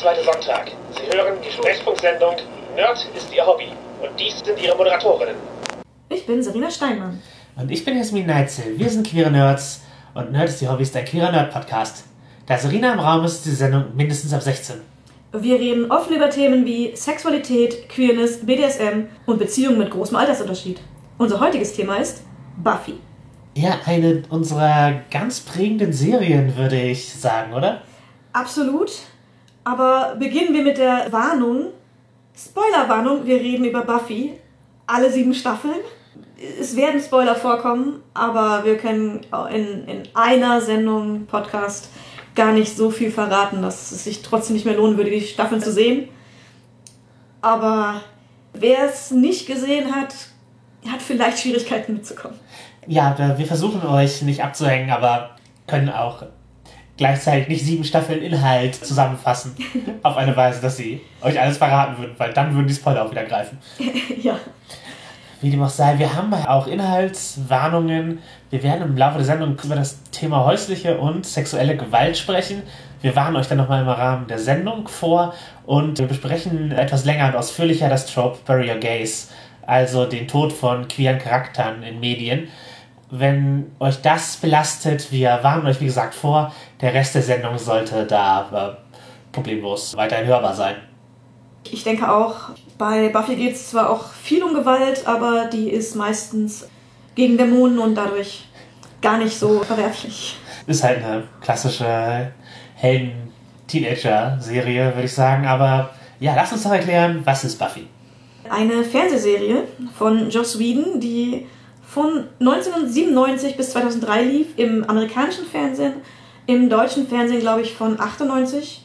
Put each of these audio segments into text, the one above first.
zweite Sonntag. Sie hören die Sprechfunksendung Nerd ist Ihr Hobby. Und dies sind Ihre Moderatorinnen. Ich bin Serena Steinmann. Und ich bin Jasmin Neitzel. Wir sind queere Nerds und Nerd ist Ihr Hobby ist ein queerer Nerd-Podcast. Da Serena im Raum ist, ist die Sendung mindestens ab 16. Wir reden offen über Themen wie Sexualität, Queerness, BDSM und Beziehungen mit großem Altersunterschied. Unser heutiges Thema ist Buffy. Ja, eine unserer ganz prägenden Serien, würde ich sagen, oder? Absolut. Aber beginnen wir mit der Warnung. Spoilerwarnung, wir reden über Buffy. Alle sieben Staffeln. Es werden Spoiler vorkommen, aber wir können in, in einer Sendung, Podcast, gar nicht so viel verraten, dass es sich trotzdem nicht mehr lohnen würde, die Staffeln zu sehen. Aber wer es nicht gesehen hat, hat vielleicht Schwierigkeiten mitzukommen. Ja, wir versuchen euch nicht abzuhängen, aber können auch gleichzeitig nicht sieben Staffeln Inhalt zusammenfassen auf eine Weise, dass sie euch alles verraten würden, weil dann würden die Spoiler auch wieder greifen. ja. Wie dem auch sei, wir haben auch Inhaltswarnungen. Wir werden im Laufe der Sendung über das Thema häusliche und sexuelle Gewalt sprechen. Wir warnen euch dann nochmal im Rahmen der Sendung vor und wir besprechen etwas länger und ausführlicher das Trope Bury Your Gaze, also den Tod von queeren Charakteren in Medien. Wenn euch das belastet, wir warnen euch wie gesagt vor, der Rest der Sendung sollte da äh, problemlos weiterhin hörbar sein. Ich denke auch, bei Buffy geht es zwar auch viel um Gewalt, aber die ist meistens gegen Dämonen und dadurch gar nicht so verwerflich. Ist halt eine klassische Helden-Teenager-Serie, würde ich sagen. Aber ja, lass uns doch erklären, was ist Buffy? Eine Fernsehserie von Joss Whedon, die von 1997 bis 2003 lief im amerikanischen Fernsehen, im deutschen Fernsehen glaube ich von 98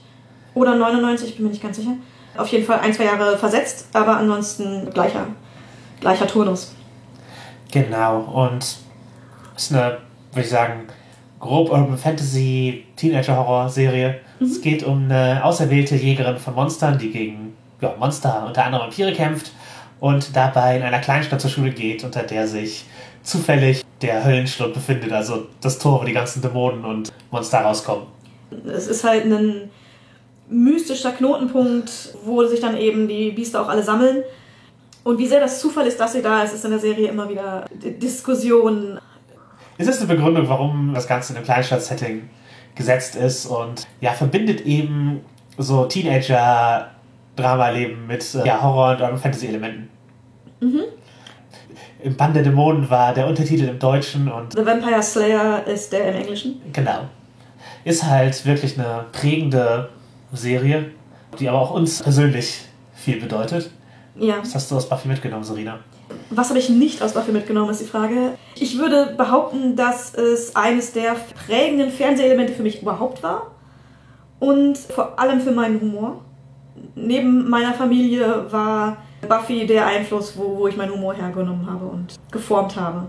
oder 99, ich bin mir nicht ganz sicher auf jeden Fall ein, zwei Jahre versetzt, aber ansonsten gleicher, gleicher Turnus. Genau, und ist eine, würde ich sagen, grob Urban Fantasy Teenager-Horror-Serie. Mhm. Es geht um eine auserwählte Jägerin von Monstern, die gegen ja, Monster, unter anderem Vampire kämpft und dabei in einer Kleinstadt zur Schule geht, unter der sich zufällig der Höllenschlund befindet, also das Tor, wo die ganzen Dämonen und Monster rauskommen. Es ist halt ein mystischer Knotenpunkt, wo sich dann eben die Biester auch alle sammeln. Und wie sehr das Zufall ist, dass sie da ist, ist in der Serie immer wieder Diskussion. Ist das eine Begründung, warum das Ganze in einem Kleinstadt-Setting gesetzt ist und ja, verbindet eben so Teenager-Drama-Leben mit äh, ja, Horror- und Fantasy-Elementen? Mhm. Im Band der Dämonen war der Untertitel im Deutschen und. The Vampire Slayer ist der im Englischen. Genau. Ist halt wirklich eine prägende Serie, die aber auch uns persönlich viel bedeutet. Ja. Was hast du aus Buffy mitgenommen, Serena? Was habe ich nicht aus Buffy mitgenommen, ist die Frage. Ich würde behaupten, dass es eines der prägenden Fernsehelemente für mich überhaupt war. Und vor allem für meinen Humor. Neben meiner Familie war Buffy der Einfluss, wo, wo ich meinen Humor hergenommen habe und geformt habe.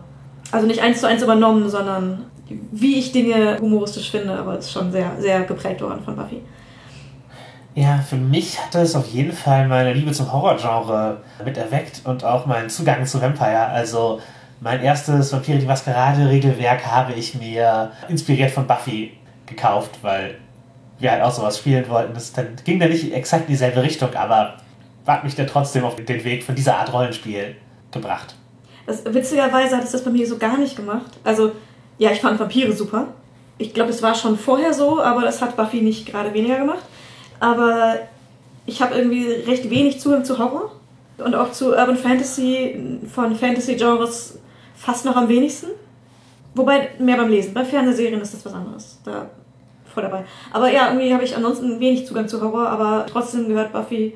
Also nicht eins zu eins übernommen, sondern wie ich Dinge humoristisch finde, aber es ist schon sehr, sehr geprägt worden von Buffy. Ja, für mich hat es auf jeden Fall meine Liebe zum Horrorgenre mit erweckt und auch meinen Zugang zu Vampire. Also mein erstes Vampire die Maskerade Regelwerk habe ich mir inspiriert von Buffy gekauft, weil wir halt auch sowas spielen wollten. Das dann, ging dann nicht exakt in dieselbe Richtung, aber hat mich dann trotzdem auf den Weg von dieser Art Rollenspiel gebracht. Das, witzigerweise hat es das bei mir so gar nicht gemacht. Also, ja, ich fand Vampire super. Ich glaube, es war schon vorher so, aber das hat Buffy nicht gerade weniger gemacht. Aber ich habe irgendwie recht wenig Zugang zu Horror und auch zu Urban Fantasy von Fantasy-Genres fast noch am wenigsten. Wobei mehr beim Lesen. Bei Fernsehserien ist das was anderes. Da voll dabei. Aber ja, irgendwie habe ich ansonsten wenig Zugang zu Horror, aber trotzdem gehört Buffy.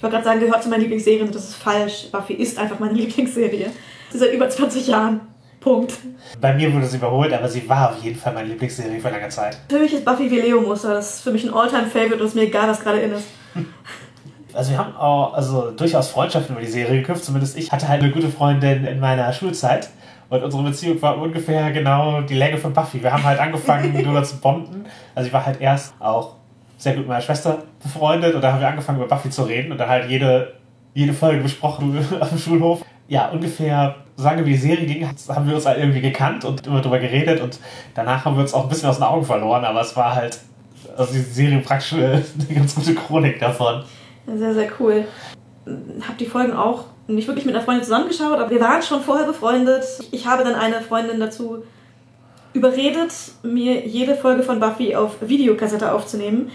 Ich wollte gerade sagen, gehört zu meinen Lieblingsserien. Das ist falsch. Buffy ist einfach meine Lieblingsserie. Seit über 20 Jahren. Punkt. Bei mir wurde sie überholt, aber sie war auf jeden Fall meine Lieblingsserie für lange Zeit. Für mich ist Buffy wie Leo Muster. Das ist für mich ein Alltime-Favorite und es ist mir egal, was gerade in ist. Also wir haben auch also durchaus Freundschaften über die Serie geknüpft. Zumindest ich hatte halt eine gute Freundin in meiner Schulzeit. Und unsere Beziehung war ungefähr genau die Länge von Buffy. Wir haben halt angefangen, darüber zu bonden. Also ich war halt erst auch sehr gut mit meiner Schwester befreundet und da haben wir angefangen, über Buffy zu reden und dann halt jede, jede Folge besprochen auf dem Schulhof. Ja, ungefähr so lange wie die Serie ging, haben wir uns halt irgendwie gekannt und immer drüber geredet und danach haben wir uns auch ein bisschen aus den Augen verloren, aber es war halt also die Serie praktisch eine ganz gute Chronik davon. Sehr, sehr cool. Hab die Folgen auch nicht wirklich mit einer Freundin zusammengeschaut, aber wir waren schon vorher befreundet. Ich habe dann eine Freundin dazu überredet, mir jede Folge von Buffy auf Videokassette aufzunehmen,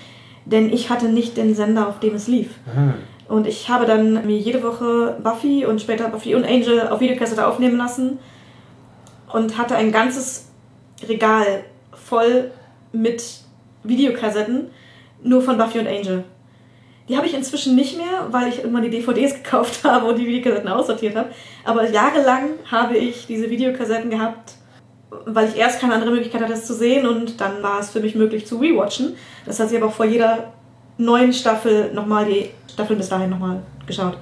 denn ich hatte nicht den Sender, auf dem es lief. Mhm. Und ich habe dann mir jede Woche Buffy und später Buffy und Angel auf Videokassette aufnehmen lassen und hatte ein ganzes Regal voll mit Videokassetten, nur von Buffy und Angel. Die habe ich inzwischen nicht mehr, weil ich irgendwann die DVDs gekauft habe und die Videokassetten aussortiert habe. Aber jahrelang habe ich diese Videokassetten gehabt, weil ich erst keine andere Möglichkeit hatte, es zu sehen und dann war es für mich möglich zu rewatchen. Das heißt, ich habe auch vor jeder neuen Staffel nochmal die Staffel bis dahin nochmal geschaut.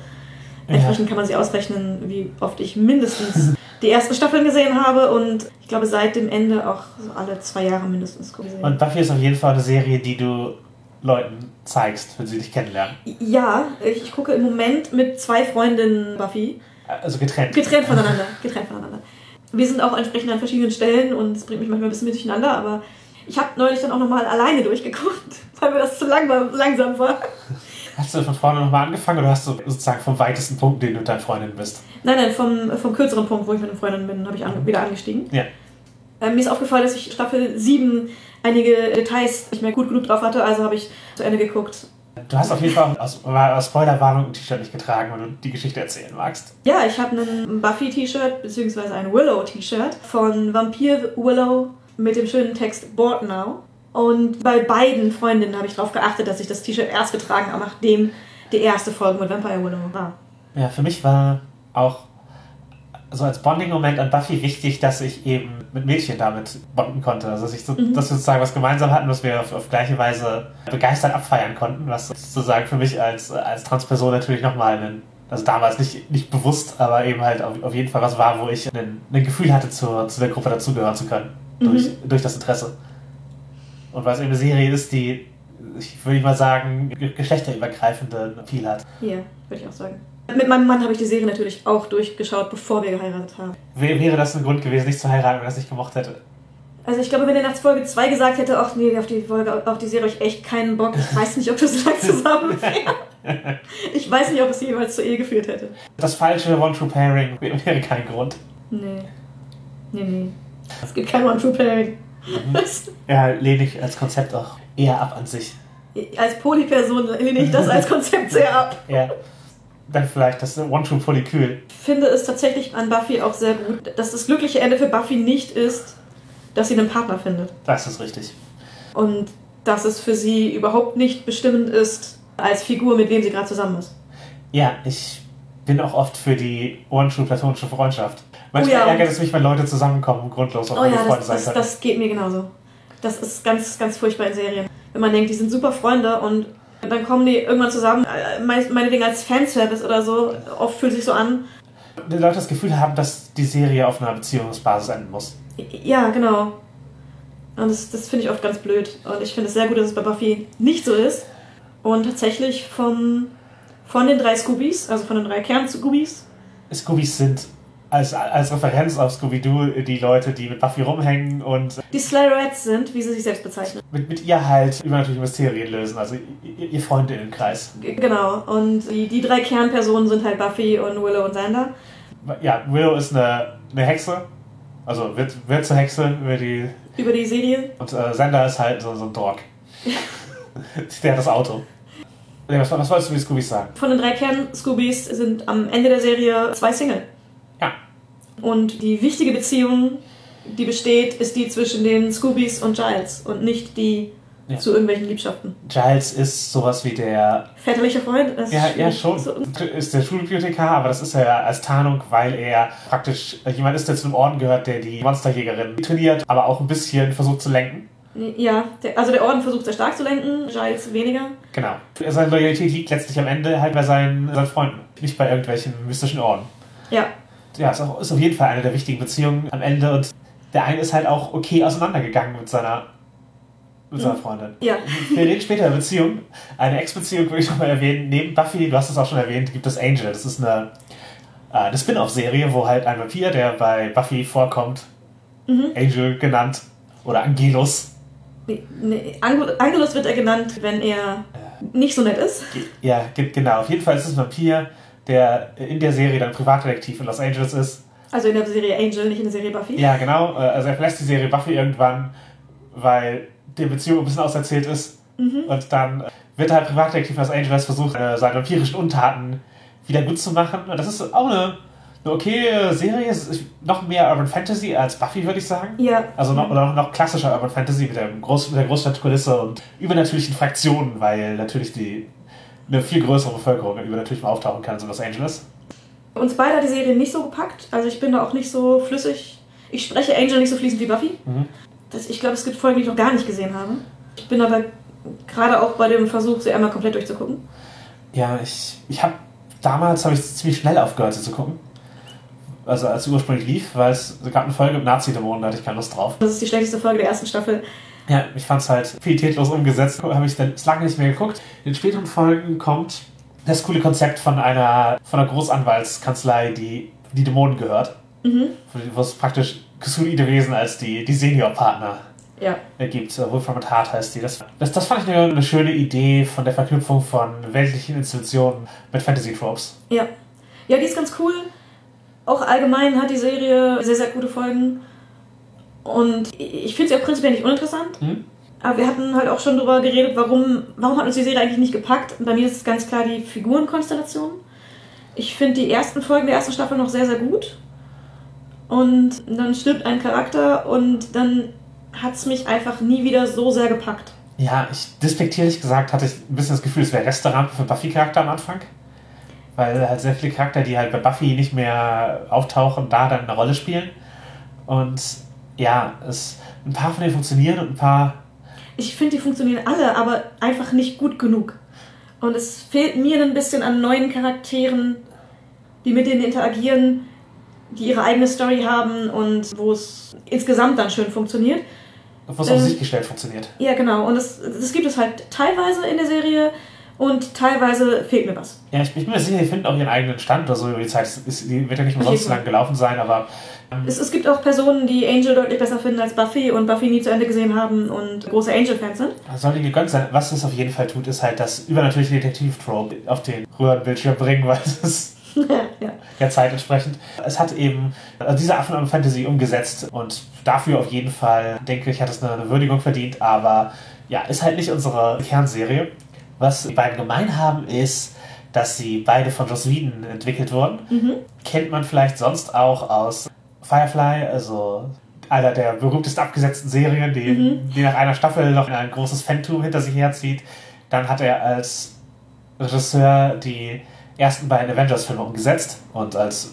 Ja. Entsprechend kann man sich ausrechnen, wie oft ich mindestens die ersten Staffeln gesehen habe und ich glaube seit dem Ende auch so alle zwei Jahre mindestens gesehen. Und Buffy ist auf jeden Fall eine Serie, die du Leuten zeigst, wenn sie dich kennenlernen. Ja, ich gucke im Moment mit zwei Freundinnen Buffy. Also getrennt. Getrennt voneinander. Getrennt voneinander. Wir sind auch entsprechend an verschiedenen Stellen und es bringt mich manchmal ein bisschen durcheinander, aber ich habe neulich dann auch nochmal alleine durchgeguckt, weil mir das zu lang war, langsam war. Hast du von vorne nochmal angefangen oder hast du sozusagen vom weitesten Punkt, den du mit deiner Freundin bist? Nein, nein, vom, vom kürzeren Punkt, wo ich mit einer Freundin bin, habe ich an, wieder angestiegen. Ja. Äh, mir ist aufgefallen, dass ich Staffel 7 einige Details nicht mehr gut genug drauf hatte, also habe ich zu Ende geguckt. Du hast auf jeden Fall aus, aus Spoilerwarnung ein T-Shirt nicht getragen, wenn du die Geschichte erzählen magst. Ja, ich habe ein Buffy-T-Shirt, beziehungsweise ein Willow-T-Shirt von Vampir Willow mit dem schönen Text Bored Now. Und bei beiden Freundinnen habe ich darauf geachtet, dass ich das T-Shirt erst getragen habe, nachdem die erste Folge mit Vampire Willow war. Ja, für mich war auch so als Bonding-Moment an Buffy wichtig, dass ich eben mit Mädchen damit bonden konnte. Also dass, ich so, Mhm. dass wir sozusagen was gemeinsam hatten, was wir auf, auf gleiche Weise begeistert abfeiern konnten, was sozusagen für mich als, als Transperson natürlich nochmal ein, also damals nicht, nicht bewusst, aber eben halt auf, auf jeden Fall was war, wo ich ein, ein Gefühl hatte, zu, zu der Gruppe dazugehören zu können. Durch, durch das Interesse. Und weil es eben eine Serie ist, die, ich würde mal sagen, ge- geschlechterübergreifenden Appeal hat. Ja, würde ich auch sagen. Mit meinem Mann habe ich die Serie natürlich auch durchgeschaut, bevor wir geheiratet haben. Wär- Wäre das ein Grund gewesen, nicht zu heiraten, wenn er das nicht gemocht hätte? Also ich glaube, wenn er nach Folge 2 gesagt hätte, ach nee, auf die, Folge, auf die Serie habe ich echt keinen Bock, ich weiß nicht, ob wir so lange zusammen wären. Ich weiß nicht, ob es jemals zur Ehe geführt hätte. Das falsche One-True-Pairing wäre kein Grund. Nee. Nee, nee. Es gibt kein One-True-Pairing. Was? Ja, lehne ich als Konzept auch eher ab an sich. Als Polyperson lehne ich das als Konzept sehr ab. Ja. Dann vielleicht das One-True-Polykül. Ich finde es tatsächlich an Buffy auch sehr gut, dass das glückliche Ende für Buffy nicht ist, dass sie einen Partner findet. Das ist richtig. Und dass es für sie überhaupt nicht bestimmend ist, als Figur, mit wem sie gerade zusammen ist. Ja, ich bin auch oft für die One-True-platonische Freundschaft. Manchmal Oh ja, ärgert es mich, wenn Leute zusammenkommen und grundlos auch Oh meine ja, Freunde das, sein das, können. das geht mir genauso. Das ist ganz, ganz furchtbar in Serien. Wenn man denkt, die sind super Freunde und dann kommen die irgendwann zusammen, äh, meinetwegen als Fanservice oder so. Oft fühlt sich so an. Die Leute das Gefühl haben, dass die Serie auf einer Beziehungsbasis enden muss. Ja, genau. Und das, das finde ich oft ganz blöd. Und ich finde es sehr gut, dass es bei Buffy nicht so ist. Und tatsächlich von, von den drei Scoobies, also von den drei Kern-Scoobies, Scoobies sind als, als Referenz auf Scooby-Doo die Leute, die mit Buffy rumhängen und die Slayerettes sind, wie sie sich selbst bezeichnen. mit, mit ihr halt übernatürliche Mysterien lösen. Also ihr, ihr Freundinnenkreis. G- Genau. Und die, die drei Kernpersonen sind halt Buffy und Willow und Xander. Ja, Willow ist eine, eine Hexe. Also wird, wird zur Hexe über die. Über die Serie. Und äh, Sander ist halt so, so ein Dog. Der hat das Auto. Was, was wolltest du mit Scoobies sagen? Von den drei Kern-Scoobies sind am Ende der Serie zwei Single. Und die wichtige Beziehung, die besteht, ist die zwischen den Scoobies und Giles und nicht die Ja. zu irgendwelchen Liebschaften. Giles ist sowas wie der. Väterlicher Freund? Ja, ja, schon. So, Ist der Schulbibliothekar, aber das ist er als Tarnung, weil er praktisch jemand ist, der zu einem Orden gehört, der die Monsterjägerin trainiert, aber auch ein bisschen versucht zu lenken. ja, der, also der Orden versucht sehr stark zu lenken, Giles weniger. Genau. Seine Loyalität liegt letztlich am Ende halt bei seinen, seinen Freunden, nicht bei irgendwelchen mystischen Orden. Ja, Ja, ist, auch, ist auf jeden Fall eine der wichtigen Beziehungen am Ende und der eine ist halt auch okay auseinandergegangen mit seiner, mit seiner Mhm. Freundin. ja. Wir reden später über Beziehungen. Eine Ex-Beziehung würde ich nochmal erwähnen. Neben Buffy, du hast es auch schon erwähnt, gibt es Angel. Das ist eine, äh, eine Spin-off-Serie, wo halt ein Vampir, der bei Buffy vorkommt, Mhm. Angel genannt, oder Angelus, Nee, Angel- Angelus wird er genannt, wenn er nicht so nett ist. Ja, ge- genau. Auf jeden Fall ist es ein Vampir, der in der Serie dann Privatdetektiv in Los Angeles ist. Also in der Serie Angel, nicht in der Serie Buffy. Ja, genau. äh, Also er verlässt die Serie Buffy irgendwann, weil die Beziehung ein bisschen auserzählt ist. Und dann wird er halt Privatdetektiv in Los Angeles versucht, äh, seine vampirischen Untaten wieder gut zu machen. Und das ist auch eine, eine okaye Serie. Ist noch mehr Urban Fantasy als Buffy, würde ich sagen. Ja. Also noch, oder noch klassischer Urban Fantasy mit, dem Groß, mit der Großstadtkulisse und übernatürlichen Fraktionen, weil natürlich die eine viel größere Bevölkerung mit übernatürlichem auftauchen kann in Los Angeles. Uns beide hat die Serie nicht so gepackt. Also ich bin da auch nicht so flüssig. Ich spreche Angel nicht so fließend wie Buffy. Mhm. Das, ich glaube, es gibt Folgen, die ich noch gar nicht gesehen habe. Ich bin aber gerade auch bei dem Versuch, sie einmal komplett durchzugucken. Ja, ich, ich habe damals habe ich ziemlich schnell aufgehört, sie zu gucken. Also als sie ursprünglich lief, weil es es gab eine Folge mit Nazi-Dämonen, da hatte ich keine Lust drauf. Das ist die schlechteste Folge der ersten Staffel. Ja, ich fand es halt pietätlos umgesetzt. Habe ich dann lange nicht mehr geguckt. In späteren Folgen kommt das coole Konzept von einer, von einer Großanwaltskanzlei, die die Dämonen gehört. Mhm. Wo es praktisch gesuide Wesen als die, die Seniorpartner Ja. ergibt. Äh, Wolfram und Hart heißt die. Das, das, das fand ich eine, eine schöne Idee von der Verknüpfung von weltlichen Institutionen mit Fantasy-Tropes. Ja. Ja, die ist ganz cool. Auch allgemein hat die Serie sehr, sehr gute Folgen. Und ich finde sie auch prinzipiell nicht uninteressant. Hm? Aber wir hatten halt auch schon darüber geredet, warum, warum hat uns die Serie eigentlich nicht gepackt. Und bei mir ist es ganz klar die Figurenkonstellation. Ich finde die ersten Folgen der ersten Staffel noch sehr, sehr gut. Und dann stirbt ein Charakter und dann hat es mich einfach nie wieder so sehr gepackt. Ja, ich despektierlich gesagt hatte ich ein bisschen das Gefühl, es wäre Restaurant für Buffy-Charakter am Anfang. Weil halt sehr viele Charakter, die halt bei Buffy nicht mehr auftauchen, da dann eine Rolle spielen. Und ja, es, ein paar von denen funktionieren und ein paar. Ich finde, die funktionieren alle, aber einfach nicht gut genug. Und es fehlt mir ein bisschen an neuen Charakteren, die mit denen interagieren, die ihre eigene Story haben und wo es insgesamt dann schön funktioniert. es Ähm. auf sich gestellt funktioniert. Ja, genau. Und das, das gibt es halt teilweise in der Serie und teilweise fehlt mir was. Ja, ich, ich bin mir sicher, die finden auch ihren eigenen Stand oder so über die Zeit. Es Ist, die wird ja nicht umsonst jeden so Fall. lang gelaufen sein, aber Es, es gibt auch Personen, die Angel deutlich besser finden als Buffy und Buffy nie zu Ende gesehen haben und große Angel-Fans sind. soll ihnen gegönnt sein. Was es auf jeden Fall tut, ist halt das übernatürliche Detektiv-Trope auf den Röhrenbildschirm bringen, weil es ist ja. der Zeit entsprechend. Es hat eben also diese Art von Fantasy umgesetzt und dafür auf jeden Fall, denke ich, hat es eine, eine Würdigung verdient, aber ja, ist halt nicht unsere Kernserie. Was die beiden gemein haben, ist, dass sie beide von Joss Whedon entwickelt wurden. Mhm. Kennt man vielleicht sonst auch aus Firefly, also einer der berühmtesten abgesetzten Serien, die, Mhm. die nach einer Staffel noch ein großes Phantom hinter sich herzieht. Dann hat er als Regisseur die ersten beiden Avengers-Filme umgesetzt und als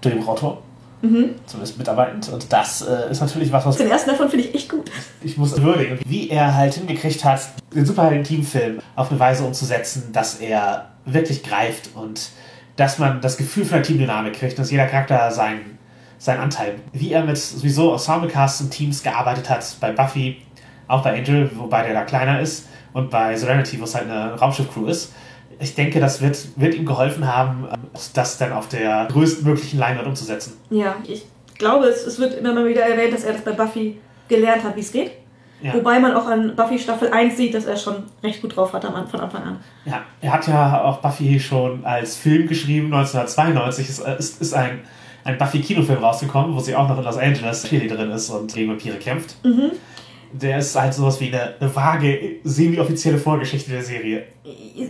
Drehbuchautor Mhm. zumindest mitarbeitend. Und das äh, ist natürlich was, was Den ersten davon finde ich echt gut. ich muss würdigen, wie er halt hingekriegt hat, den Superhelden-Teamfilm auf eine Weise umzusetzen, dass er wirklich greift und dass man das Gefühl von der Teamdynamik kriegt, dass jeder Charakter seinen, seinen Anteil. Wie er mit sowieso Ensemblecasts und Teams gearbeitet hat, bei Buffy, auch bei Angel, wobei der da kleiner ist, und bei Serenity, wo es halt eine Raumschiff-Crew ist. Ich denke, das wird, wird ihm geholfen haben, das dann auf der größtmöglichen Leinwand umzusetzen. Ja, ich glaube, es, es wird immer mal wieder erwähnt, dass er das bei Buffy gelernt hat, wie es geht. Ja. Wobei man auch an Buffy Staffel 1 sieht, dass er schon recht gut drauf hat am, von Anfang an. Ja, er hat ja auch Buffy schon als Film geschrieben, 1992. Es ist, ist ein, ein Buffy-Kinofilm rausgekommen, wo sie auch noch in Los Angeles Cheerleaderin ist und gegen Vampire kämpft. Mhm. Der ist halt sowas wie eine, eine vage, semi-offizielle Vorgeschichte der Serie.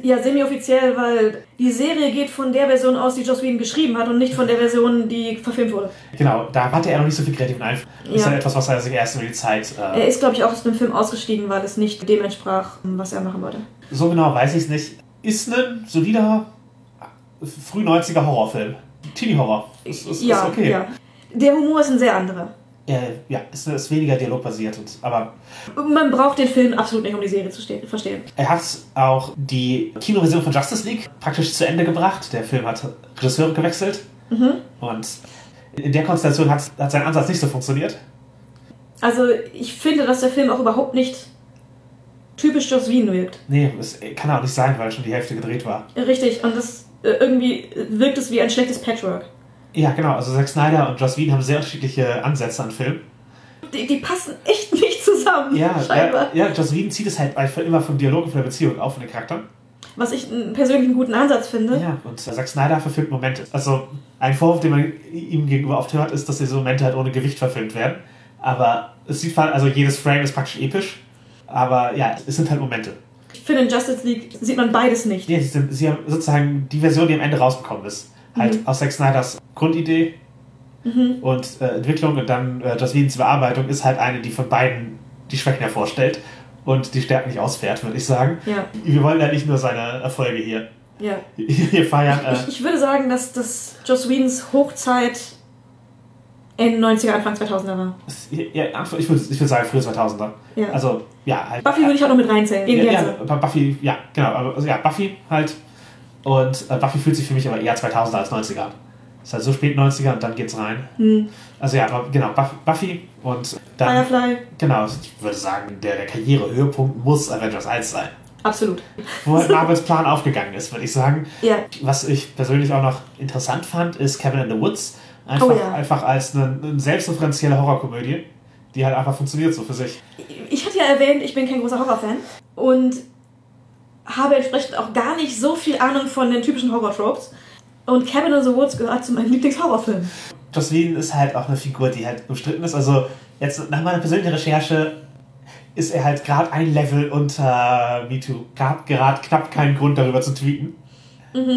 Ja, semi-offiziell, weil die Serie geht von der Version aus, die Joss Whedon geschrieben hat und nicht von der Version, die verfilmt wurde. Genau, da hatte er noch nicht so viel kreativen Einfluss. Das ist Ja. halt etwas, was er sich erst über die Zeit. Er Äh, ist, glaube ich, auch aus dem Film ausgestiegen, weil es nicht dem entsprach, was er machen wollte. so genau weiß ich es nicht. Ist ein solider, früh 90er Horrorfilm. Teenie-Horror. Ist, ist, ja, ist okay. ja. Der Humor ist ein sehr anderer. Äh, ja, ist, ist weniger dialogbasiert. Und, aber Man braucht den Film absolut nicht, um die Serie zu ste- verstehen. Er hat auch die Kinoversion von Justice League praktisch zu Ende gebracht. Der Film hat Regisseure gewechselt. Mhm. Und in der Konstellation hat, hat sein Ansatz nicht so funktioniert. Also, ich finde, dass der Film auch überhaupt nicht typisch Joss Whedon wirkt. Nee, das kann auch nicht sein, weil schon die Hälfte gedreht war. Richtig, und das irgendwie wirkt es wie ein schlechtes Patchwork. Ja, genau. Also Zack Snyder und Joss Whedon haben sehr unterschiedliche Ansätze an Film. Die, die passen echt nicht zusammen. Ja, scheinbar. ja, ja Joss Whedon zieht es halt einfach immer vom Dialog und von der Beziehung auf von den Charakteren. Was ich einen persönlich einen guten Ansatz finde. Ja, und Zack Snyder verfilmt Momente. Also ein Vorwurf, den man ihm gegenüber oft hört, ist, dass diese Momente halt ohne Gewicht verfilmt werden. Aber es sieht also jedes Frame ist praktisch episch. Aber ja, es sind halt Momente. Ich finde, in Justice League sieht man beides nicht. Ja, sie, sie haben sozusagen die Version, die am Ende rausgekommen ist. Halt Mhm. aus Zack Snyders Grundidee und äh, Entwicklung und dann äh, Joss Whedons Bearbeitung ist halt eine, die von beiden die Schwächen hervorstellt und die Stärken nicht ausfährt, würde ich sagen. Ja, Wir wollen ja nicht nur seine Erfolge hier, ja. hier feiern. Äh, Ich, ich würde sagen, dass das Joss Whedons Hochzeit Ende 90er, Anfang 2000er war. ja, ich würde ich würd sagen, frühe 2000er. Ja. Also, ja, halt. Buffy würde ich auch noch mit reinzählen. Ja, ja, Buffy, ja, genau. Also, ja, Buffy halt. Und äh, Buffy fühlt sich für mich aber eher 2000er als 90er an. Ist halt so spät 90er und dann geht's rein. Hm. Also ja, genau, Buff- Buffy und dann. Firefly, Genau, ich würde sagen, der, der Karrierehöhepunkt muss Avengers 1 sein. absolut. Wo halt Marvels Plan aufgegangen ist, würde ich sagen. Ja, Was ich persönlich auch noch interessant fand, ist Kevin in the Woods. Einfach, Oh ja. einfach als eine, eine selbstreferenzielle Horrorkomödie, die halt einfach funktioniert so für sich. ich hatte ja erwähnt, ich bin kein großer Horrorfan und habe entsprechend auch gar nicht so viel Ahnung von den typischen Horror-Tropes. Und Cabin in the Woods gehört zu meinen Lieblingshorrorfilmen. Whedon ist halt auch eine Figur, die halt umstritten ist. Also jetzt nach meiner persönlichen Recherche ist er halt gerade ein Level unter MeToo. Gab gerade knapp keinen Grund darüber zu tweeten.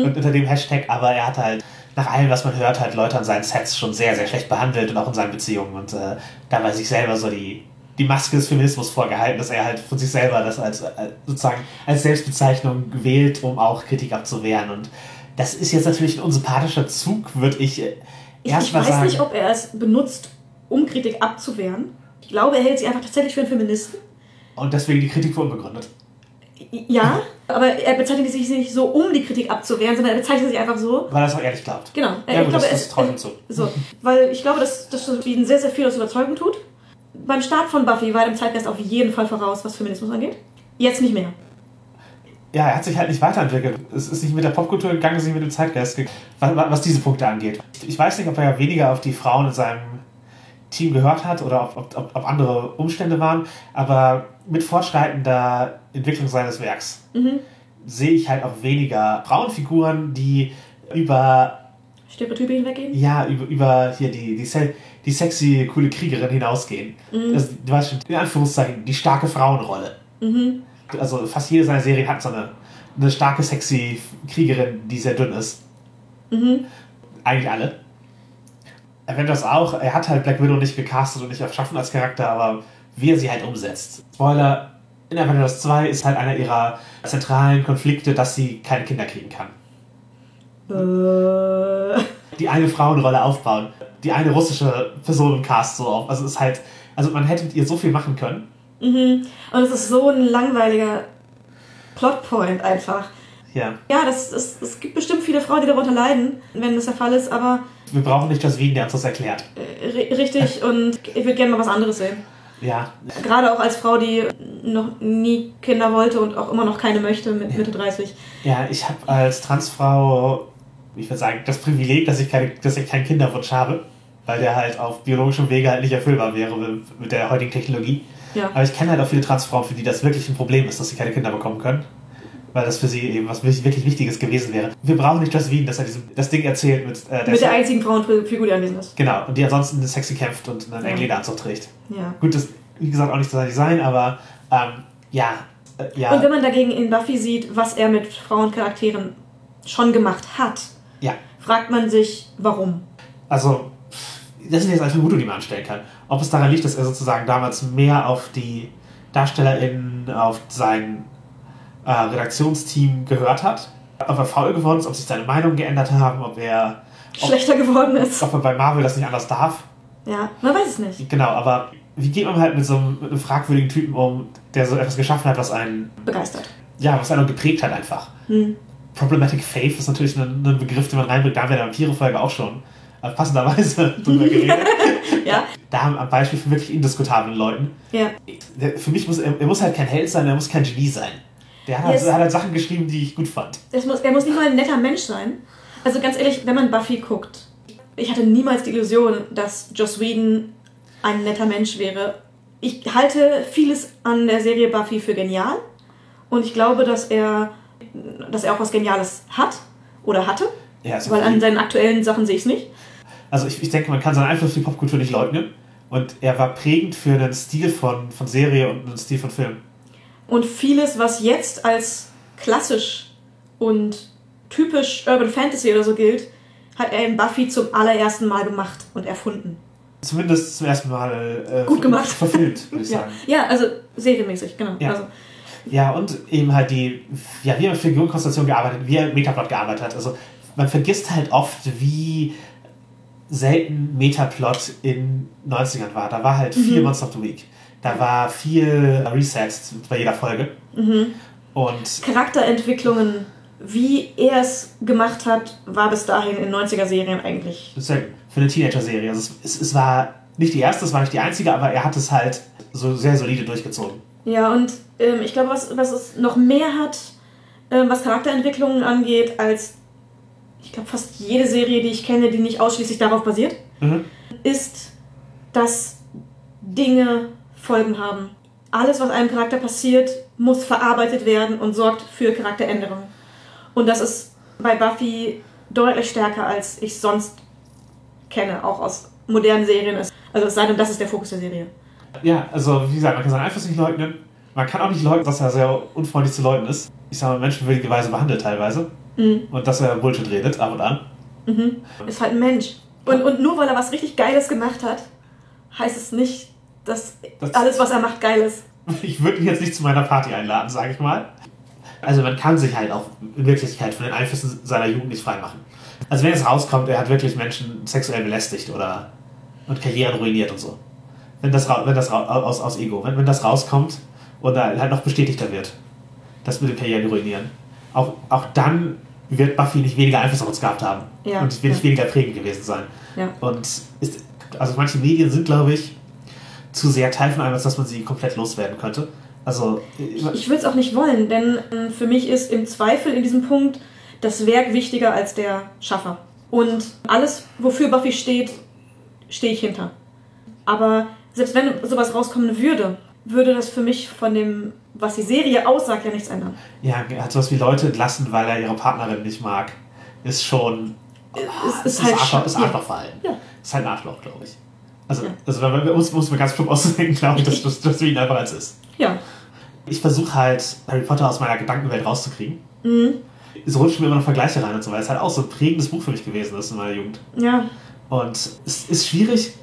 Und unter dem Hashtag, aber er hat halt nach allem, was man hört, halt Leute an seinen Sets schon sehr, sehr schlecht behandelt und auch in seinen Beziehungen. Und äh, dabei sich selber so die, die Maske des Feminismus vorgehalten, dass er halt von sich selber das als, als sozusagen als Selbstbezeichnung wählt, um auch Kritik abzuwehren. Und das ist jetzt natürlich ein unsympathischer Zug, würde ich äh, Ich, erst ich mal weiß sagen. nicht, ob er es benutzt, um Kritik abzuwehren. Ich glaube, er hält sie einfach tatsächlich für einen Feministen. Und deswegen die Kritik für unbegründet. Ja, aber er bezeichnet sich nicht so, um die Kritik abzuwehren, sondern er bezeichnet sich einfach so. Weil er es auch ehrlich glaubt. Genau. Ja, ich gut, das, er- das traue ich ihm zu. So, weil ich glaube, dass, dass Schweden sehr, sehr viel aus Überzeugung tut. Beim Start von Buffy war er im Zeitgeist auf jeden Fall voraus, was Feminismus angeht. Jetzt nicht mehr. Ja, er hat sich halt nicht weiterentwickelt. Es ist nicht mit der Popkultur gegangen, es ist nicht mit dem Zeitgeist gegangen, was, was diese Punkte angeht. Ich weiß nicht, ob er ja weniger auf die Frauen in seinem Team gehört hat oder ob, ob, ob, andere Umstände waren, aber mit fortschreitender Entwicklung seines Werks sehe ich halt auch weniger Frauenfiguren, die über Stereotype hinweggehen. ja, über, über hier die, die, se- die sexy, coole Kriegerin hinausgehen. Das, du weißt schon, in Anführungszeichen, die starke Frauenrolle. Also fast jede seiner Serien hat so eine, eine starke, sexy Kriegerin, die sehr dünn ist. Eigentlich alle. Avengers auch, er hat halt Black Widow nicht gecastet und nicht erschaffen als Charakter, aber wie er sie halt umsetzt. Spoiler, in Avengers 2 ist halt einer ihrer zentralen Konflikte, dass sie keine Kinder kriegen kann. Äh, die eine Frauenrolle aufbauen, die eine russische Person im Cast so auf. Also ist halt, also man hätte mit ihr so viel machen können. und es ist so ein langweiliger Plotpoint einfach. Ja. Ja, das, das, es gibt bestimmt viele Frauen, die darunter leiden, wenn das der Fall ist, aber Wir brauchen nicht das Wien, der uns das erklärt. äh, ri- richtig und ich würde gerne mal was anderes sehen. Ja. Gerade auch als Frau, die noch nie Kinder wollte und auch immer noch keine möchte mit Mitte 30. Ja, ich habe als Transfrau, ich würde sagen, das Privileg, dass ich, keine, dass ich keinen Kinderwunsch habe, weil der halt auf biologischem Wege halt nicht erfüllbar wäre mit- mit der heutigen Technologie. Ja. Aber ich kenne halt auch viele Transfrauen, für die das wirklich ein Problem ist, dass sie keine Kinder bekommen können. Weil das für sie eben was wirklich Wichtiges gewesen wäre. Wir brauchen nicht Joss Wien, dass er diesem, das Ding erzählt mit, äh, Mit der einzigen Frauenfigur, die anwesend ist. Genau, und die ansonsten sexy kämpft und einen Englederanzug trägt. Ja. Gut, das wie gesagt auch nicht sein Design, aber ähm, ja, äh, ja, Und wenn man dagegen in Buffy sieht, was er mit Frauencharakteren schon gemacht hat, ja. fragt man sich, warum. Also, das sind jetzt eine Vermutung, die man anstellen kann. Ob es daran liegt, dass er sozusagen damals mehr auf die DarstellerInnen, auf sein äh, Redaktionsteam gehört hat, ob er faul geworden ist, ob sich seine Meinungen geändert haben, ob er, ob, Schlechter geworden ist. ob er bei Marvel das nicht anders darf. Ja, man weiß es nicht. Genau, aber wie geht man halt mit so einem, mit einem fragwürdigen Typen um, der so etwas geschaffen hat, was einen, Begeistert. ja, was einen geprägt hat einfach. Hm. Problematic Faith ist natürlich ein, ein Begriff, den man reinbringt. Da haben wir in der Vampire-Folge auch schon äh, passenderweise drüber geredet. Ja, Da haben am Beispiel von wirklich indiskutablen Leuten. ja. Für mich muss er, er muss halt kein Held sein, er muss kein Genie sein. Der hat, Yes. halt, hat halt Sachen geschrieben, die ich gut fand. Muss, er muss nicht mal ein netter Mensch sein. Also ganz ehrlich, wenn man Buffy guckt, ich hatte niemals die Illusion, dass Joss Whedon ein netter Mensch wäre. ich halte vieles an der Serie Buffy für genial. Und ich glaube, dass er, dass er auch was Geniales hat oder hatte. Ja, also Weil an seinen aktuellen Sachen sehe ich es nicht. Also ich, ich denke, man kann seinen Einfluss auf die Popkultur nicht leugnen. Und er war prägend für den Stil von, von Serie und den Stil von Film. Und vieles, was jetzt als klassisch und typisch Urban Fantasy oder so gilt, hat er in Buffy zum allerersten Mal gemacht und erfunden. Zumindest zum ersten Mal äh, Gut gemacht. verfilmt, würde ich Ja, sagen. ja also serienmäßig, genau. Ja. Also, Ja, und eben halt die, ja, wie er mit Figurenkonstellation gearbeitet hat, wie er mit Metaplot gearbeitet hat. Also man vergisst halt oft, wie selten Metaplot in 90ern war. Da war halt viel Monster of the Week. Da war viel Resets bei jeder Folge. Und Charakterentwicklungen, wie er es gemacht hat, war bis dahin in 90er-Serien eigentlich. das ist halt für eine Teenager-Serie. Also es, es, es war nicht die erste, es war nicht die einzige, aber er hat es halt so sehr solide durchgezogen. Ja, und ähm, ich glaube, was, was es noch mehr hat, ähm, was Charakterentwicklungen angeht, als ich glaube fast jede Serie, die ich kenne, die nicht ausschließlich darauf basiert, Mhm. ist, dass Dinge Folgen haben. Alles, was einem Charakter passiert, muss verarbeitet werden und sorgt für Charakteränderungen. Und das ist bei Buffy deutlich stärker, als ich sonst kenne, auch aus modernen Serien. Also es sei denn, das ist der Fokus der Serie. Ja, also wie gesagt, man kann seinen Einfluss nicht leugnen. Man kann auch nicht leugnen, dass er sehr unfreundlich zu Leuten ist. Ich sage mal, menschenwürdige Weise behandelt teilweise. Mhm. Und dass er Bullshit redet, ab und an. Ist halt ein Mensch. Und, und nur weil er was richtig Geiles gemacht hat, heißt es nicht, dass Das- alles, was er macht, geil ist. Ich würde ihn jetzt nicht zu meiner Party einladen, sage ich mal. Also man kann sich halt auch in Wirklichkeit von den Einflüssen seiner Jugend nicht freimachen. Also wenn es rauskommt, er hat wirklich Menschen sexuell belästigt oder und Karrieren ruiniert und so. Wenn das, wenn das aus, aus Ego, wenn, wenn das rauskommt und halt noch bestätigter wird, das mit den Karrieren ruinieren, auch, auch dann wird Buffy nicht weniger Einfluss auf uns gehabt haben. Ja, und es wird nicht ja. weniger prägend gewesen sein. Ja. Und ist, also manche Medien sind, glaube ich, zu sehr Teil von einem, als dass man sie komplett loswerden könnte. Also, Ich würde es auch nicht wollen, denn ähm, für mich ist im Zweifel in diesem Punkt das Werk wichtiger als der Schaffer. Und alles, wofür Buffy steht, stehe ich hinter. Aber selbst wenn sowas rauskommen würde, würde das für mich von dem, was die Serie aussagt, ja nichts ändern. ja, er hat sowas wie Leute entlassen, weil er ihre Partnerin nicht mag. Ist schon. Es ist ist halt Arschloch, ist. Arschlochverhalten. Ja. Ist halt ein Arschloch, glaube ich. Also, also wenn man, muss, man ganz plump ausdenken, glaube ich, dass, dass, dass wir ihn einfach als ist. Ja. Ich versuche halt, Harry Potter aus meiner Gedankenwelt rauszukriegen. Mhm. Es rutschen mir immer noch Vergleiche rein und so, weil es halt auch so ein prägendes Buch für mich gewesen ist in meiner Jugend. Ja. Und es ist schwierig,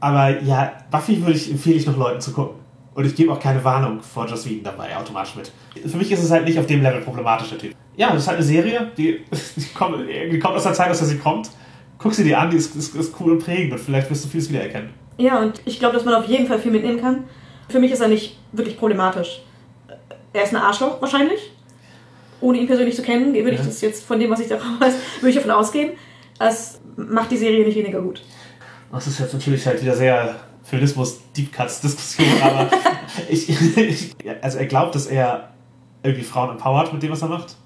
aber ja, Buffy würde ich empfehle ich noch Leuten zu gucken. Und ich gebe auch keine Warnung vor Joss dabei automatisch mit. Für mich ist es halt nicht auf dem Level problematisch, der Typ. Ja, das ist halt eine Serie, die, die, kommt, die kommt aus der Zeit, aus der sie kommt. Guck sie dir an, die ist, ist, ist cool und prägend und vielleicht wirst du vieles wiedererkennen. Ja, und ich glaube, dass man auf jeden Fall viel mitnehmen kann. Für mich ist er nicht wirklich problematisch. Er ist ein Arschloch, wahrscheinlich. Ohne ihn persönlich zu kennen, würde ich das jetzt von dem, was ich da weiß, würde ich davon ausgehen. Das macht die Serie nicht weniger gut. Das ist jetzt natürlich halt wieder sehr Feminismus-Deep Cuts-Diskussion, aber ich, ich, also er glaubt, dass er irgendwie Frauen empowert mit dem, was er macht.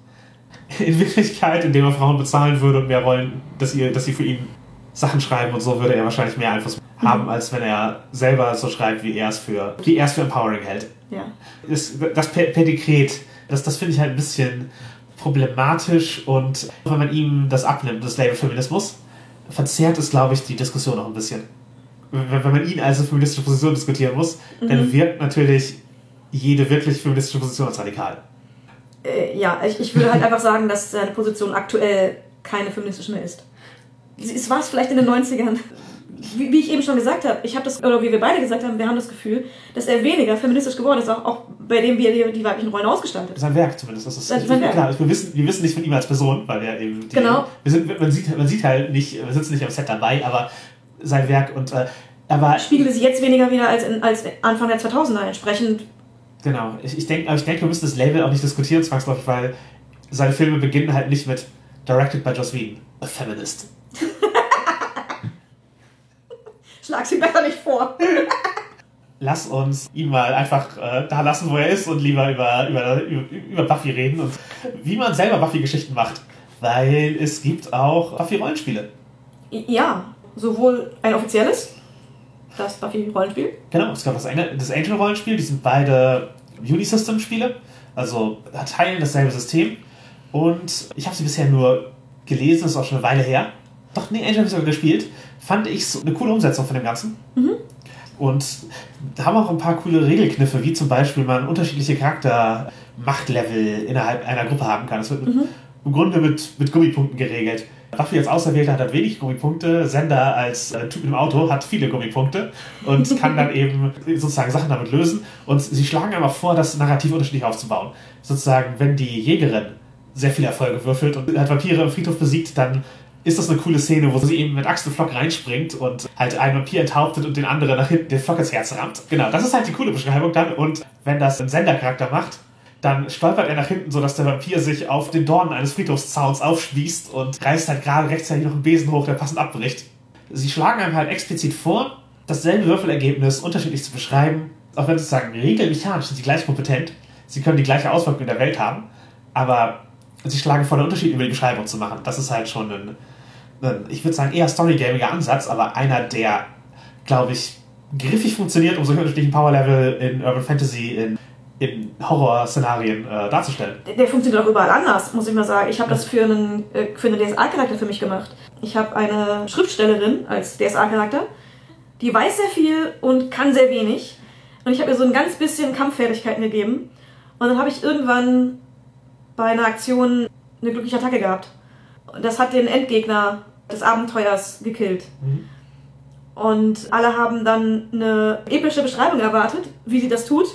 In Wirklichkeit, indem er Frauen bezahlen würde und mehr wollen, dass, ihr, dass sie für ihn Sachen schreiben und so, würde er wahrscheinlich mehr Einfluss haben, als wenn er selber so schreibt, wie er es für, wie er es für empowering hält. Ja. Das, das per, per Dekret, das, das finde ich halt ein bisschen problematisch und wenn man ihm das abnimmt, das Label Feminismus, verzerrt es, glaube ich, die Diskussion noch ein bisschen. Wenn, wenn man ihn als eine feministische Position diskutieren muss, dann wirkt natürlich jede wirklich feministische Position als radikal. Äh, ja, ich, ich würde halt einfach sagen, dass seine Position aktuell keine feministische mehr ist. Es war es vielleicht in den 90ern. Wie, wie ich eben schon gesagt habe, ich habe das, oder wie wir beide gesagt haben, wir haben das Gefühl, dass er weniger feministisch geworden ist, auch, auch bei dem, wie er die, die weiblichen Rollen ausgestaltet. Sein Werk zumindest. Das ist Sein- ich, sein Werk. klar. Wir wissen, wir wissen nicht von ihm als Person, weil er eben. Die, Genau. Wir sind, man, sieht, man sieht halt nicht, wir sitzen nicht am Set dabei, aber sein Werk und. Äh, aber Spiegelt sich jetzt weniger wieder als, in, als Anfang der 2000er. Entsprechend, Genau. Ich, ich denke, ich denke, wir müssen das Label auch nicht diskutieren, zwangsläufig, weil seine Filme beginnen halt nicht mit Directed by Joss Whedon, a feminist. schlag sie besser nicht vor. Lass uns ihn mal einfach äh, da lassen, wo er ist und lieber über, über, über, über Buffy reden und wie man selber Buffy-Geschichten macht. Weil es gibt auch Buffy-Rollenspiele. Ja, sowohl ein offizielles das Buffy-Rollenspiel. Genau, es gab das, das Angel-Rollenspiel, die sind beide Unisystem-Spiele, also teilen dasselbe System. Und ich habe sie bisher nur gelesen, das ist auch schon eine Weile her. Doch, nee, Angel habe ich sogar gespielt. Fand ich so eine coole Umsetzung von dem Ganzen. Und da haben auch ein paar coole Regelkniffe, wie zum Beispiel man unterschiedliche Charakter-Machtlevel innerhalb einer Gruppe haben kann. Das wird im Grunde mit, mit Gummipunkten geregelt. Buffy als Auserwählter hat wenig Gummipunkte. Sender als äh, Typ im Auto hat viele Gummipunkte und kann dann eben sozusagen Sachen damit lösen. Und sie schlagen aber vor, das Narrativ unterschiedlich aufzubauen. Sozusagen, wenn die Jägerin sehr viele Erfolge würfelt und hat Vampire im Friedhof besiegt, dann ist das eine coole Szene, wo sie eben mit Axt und Flock reinspringt und halt einen Vampir enthauptet und den anderen nach hinten den Flock ins Herz rammt. Genau, das ist halt die coole Beschreibung dann. Und wenn das ein Sendercharakter macht, dann stolpert er nach hinten, sodass der Vampir sich auf den Dornen eines Friedhofszauns aufspießt und reißt halt gerade rechtzeitig noch einen Besen hoch, der passend abbricht. Sie schlagen einem halt explizit vor, dasselbe Würfelergebnis unterschiedlich zu beschreiben, auch wenn sozusagen regelmechanisch sind sie gleich kompetent, sie können die gleiche Auswirkung in der Welt haben, aber sie schlagen vor, einen Unterschied über die Beschreibung zu machen. Das ist halt schon ein, ein ich würde sagen, eher storygamiger Ansatz, aber einer, der, glaube ich, griffig funktioniert, um solche unterschiedlichen Powerlevel in Urban Fantasy, in, in Horror-Szenarien äh, darzustellen. Der- Der funktioniert auch überall anders, muss ich mal sagen. Ich habe das für einen, äh, für einen DSA-Charakter für mich gemacht. Ich habe eine Schriftstellerin als DSA-Charakter, die weiß sehr viel und kann sehr wenig. Und ich habe ihr so ein ganz bisschen Kampffertigkeiten gegeben. Und dann habe ich irgendwann bei einer Aktion eine glückliche Attacke gehabt. Und das hat den Endgegner des Abenteuers gekillt. Und alle haben dann eine epische Beschreibung erwartet, wie sie das tut.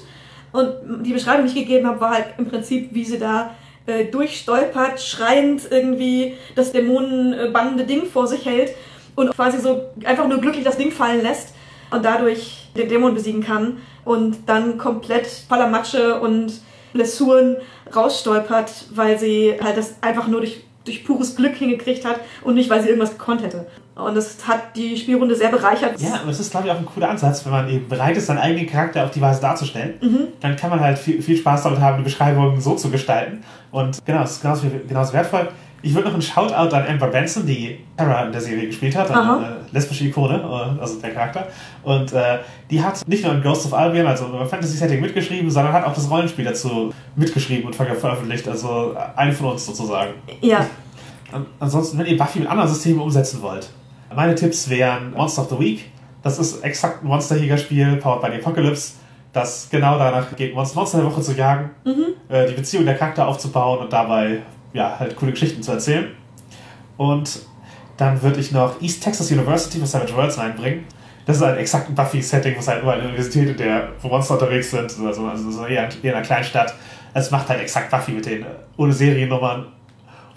Und die Beschreibung, die ich gegeben habe, war halt im Prinzip, wie sie da äh, durchstolpert, schreiend irgendwie das dämonenbannende Ding vor sich hält und quasi so einfach nur glücklich das Ding fallen lässt und dadurch den Dämon besiegen kann und dann komplett voller Matsche und Blessuren rausstolpert, weil sie halt das einfach nur durch, durch pures Glück hingekriegt hat und nicht, weil sie irgendwas gekonnt hätte. Und das hat die Spielrunde sehr bereichert. Ja, aber es ist, glaube ich, auch ein cooler Ansatz, wenn man eben bereit ist, seinen eigenen Charakter auf die Weise darzustellen. Dann kann man halt viel, viel Spaß damit haben, die Beschreibung so zu gestalten. Und genau, es ist genauso, genauso wertvoll. Ich würde noch einen Shoutout an Amber Benson, die Tara in der Serie gespielt hat, Aha. eine lesbische Ikone, äh, also der Charakter. Und äh, die hat nicht nur in Ghosts of Albion, also im Fantasy-Setting mitgeschrieben, sondern hat auch das Rollenspiel dazu mitgeschrieben und ver veröffentlicht. Also eine von uns sozusagen. Ja, An- Ansonsten, wenn ihr Buffy mit anderen Systemen umsetzen wollt, meine Tipps wären Monster of the Week. Das ist exakt ein Monsterjäger-Spiel, powered by the Apocalypse, das genau danach geht, Monster, Monster der Woche zu jagen, äh, die Beziehung der Charakter aufzubauen und dabei ja, halt coole Geschichten zu erzählen. Und dann würde ich noch East Texas University für Savage Worlds reinbringen. Das ist ein exakt ein Buffy-Setting, was halt nur eine Universität, in der wo Monster unterwegs sind, also, also so eher, in einer kleinen Stadt. Es macht halt exakt Buffy mit den, äh, ohne Seriennummern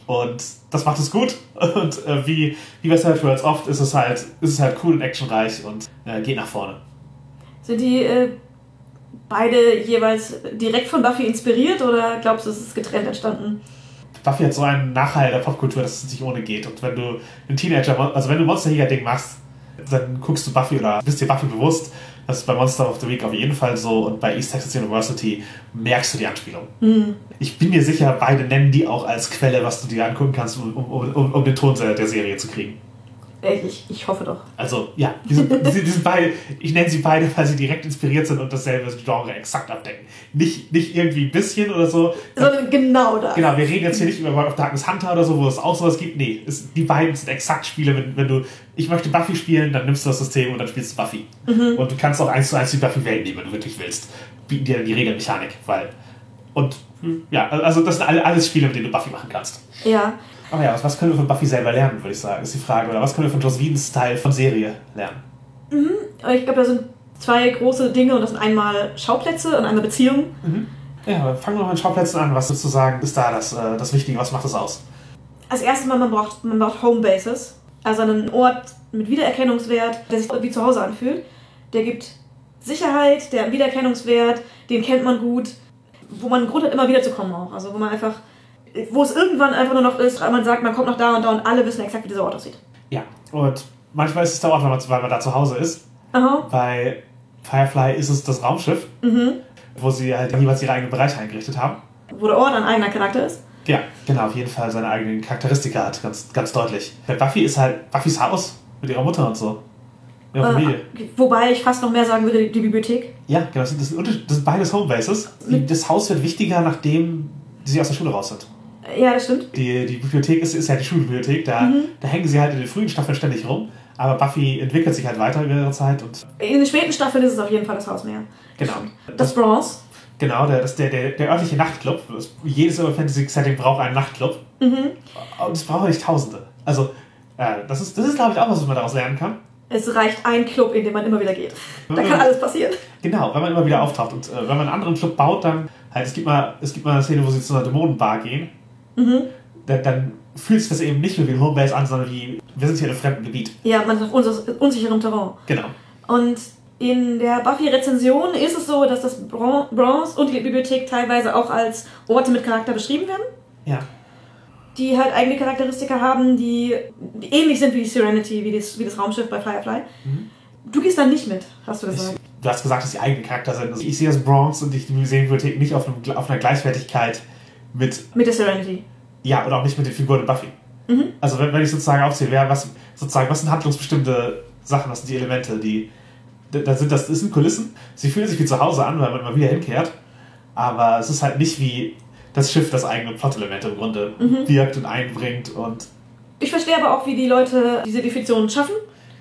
und das macht es gut. Und äh, wie, wie bei Savage Worlds oft ist es halt, ist es halt cool und actionreich und äh, geht nach vorne. sind die äh, beide jeweils direkt von Buffy inspiriert oder glaubst du, es ist getrennt entstanden? Buffy hat so einen Nachhall der Popkultur, dass es nicht ohne geht. Und wenn du ein Teenager, also wenn du Monsterjäger-Ding machst, dann guckst du Buffy oder bist dir Buffy bewusst. Das ist bei Monster of the Week auf jeden Fall so und bei East Texas University merkst du die Anspielung. Ich bin mir sicher, beide nennen die auch als Quelle, was du dir angucken kannst, um, um, um, um den Ton der Serie zu kriegen. Äh, Ich, ich hoffe doch. Also, ja, die sind, die sind, beide, ich nenne sie beide, weil sie direkt inspiriert sind und dasselbe Genre exakt abdecken. Nicht, nicht irgendwie ein bisschen oder so. Sondern genau da. Genau, wir reden jetzt hier nicht über World of Darkness Hunter oder so, wo es auch sowas gibt. Nee, es, die beiden sind exakt Spiele. Wenn, wenn du, ich möchte Buffy spielen, dann nimmst du das System und dann spielst du Buffy. Und du kannst auch eins zu eins die Buffy-Welt nehmen, wenn du wirklich willst. Bieten dir dann die Regelmechanik, weil. Und, hm, ja, also das sind alle, alles Spiele, mit denen du Buffy machen kannst. Ja. Aber ja, was, was können wir von Buffy selber lernen, würde ich sagen, ist die Frage. Oder was können wir von Joss Whedons Style von Serie lernen? Aber ich glaube, da sind zwei große Dinge und das sind einmal Schauplätze und einmal Beziehungen. Ja, aber fangen wir mal mit Schauplätzen an. Was sozusagen ist da das, äh, das Wichtige? Was macht das aus? Als erstes Mal, man braucht, man braucht Homebases. Also einen Ort mit Wiedererkennungswert, der sich wie zu Hause anfühlt. Der gibt Sicherheit, der hat Wiedererkennungswert, den kennt man gut, wo man einen Grund hat, immer wieder zu kommen auch. Also wo man einfach, wo es irgendwann einfach nur noch ist, man sagt, man kommt noch da und da und alle wissen exakt, wie dieser Ort aussieht. Ja, und manchmal ist es der Ort, weil man, weil man da zu Hause ist. Aha. Bei Firefly ist es das Raumschiff, wo sie halt jeweils ihre eigenen Bereiche eingerichtet haben. Wo der Ort ein eigener Charakter ist. Ja, genau, auf jeden Fall seine eigenen Charakteristika hat, ganz, ganz deutlich. Buffy ist halt Buffys Haus mit ihrer Mutter und so. Äh, wobei ich fast noch mehr sagen würde, die Bibliothek. Ja, genau. Das sind, das sind, unter- das sind beides Homebases. Das Haus wird wichtiger, nachdem sie aus der Schule raus sind. Ja, das stimmt. Die, die Bibliothek ist, ist ja die Schulbibliothek. Da, da hängen sie halt in den frühen Staffeln ständig rum. Aber Buffy entwickelt sich halt weiter über ihre Zeit. Und In den späten Staffeln ist es auf jeden Fall das Haus mehr. genau. Das Bronze. Genau, der, das, der, der, der örtliche Nachtclub. Das, jedes Fantasy-Setting braucht einen Nachtclub. Und es braucht nicht Tausende. Also, äh, das ist, das ist glaube ich, auch was, was man daraus lernen kann. Es reicht ein Club, in den man immer wieder geht. Da kann alles passieren. Genau, wenn man immer wieder auftaucht. Und äh, wenn man einen anderen Club baut, dann halt, es gibt mal, es gibt mal eine Szene, wo sie zu einer Dämonenbar gehen. Dann, dann fühlt sich das eben nicht mehr wie ein Homebase an, sondern wie, wir sind hier in einem fremden Gebiet. Ja, man ist auf unser- unsicherem Terrain. Genau. Und in der Buffy-Rezension ist es so, dass das Bron- Bronze und die Bibliothek teilweise auch als Orte mit Charakter beschrieben werden, Ja. die halt eigene Charakteristika haben, die, ähnlich sind wie die Serenity, wie das, wie das Raumschiff bei Firefly. Du gehst da nicht mit, hast du Ich, gesagt. du hast gesagt, dass die eigene Charakter sind. Also ich sehe das Bronx und ich die Museumbibliothek nicht auf, einem, auf einer Gleichwertigkeit mit, Mit der Serenity. ja, und auch nicht mit den Figuren in Buffy. Also wenn, wenn ich sozusagen aufzähle, wer, was, sozusagen, was sind handlungsbestimmte Sachen, was sind die Elemente, die, da sind das, das sind Kulissen. Sie fühlen sich wie zu Hause an, weil man mal wieder hinkehrt. Aber es ist halt nicht wie das Schiff, das eigene Plot-Elemente im Grunde wirkt und einbringt und Ich verstehe aber auch, wie die Leute diese Definition schaffen,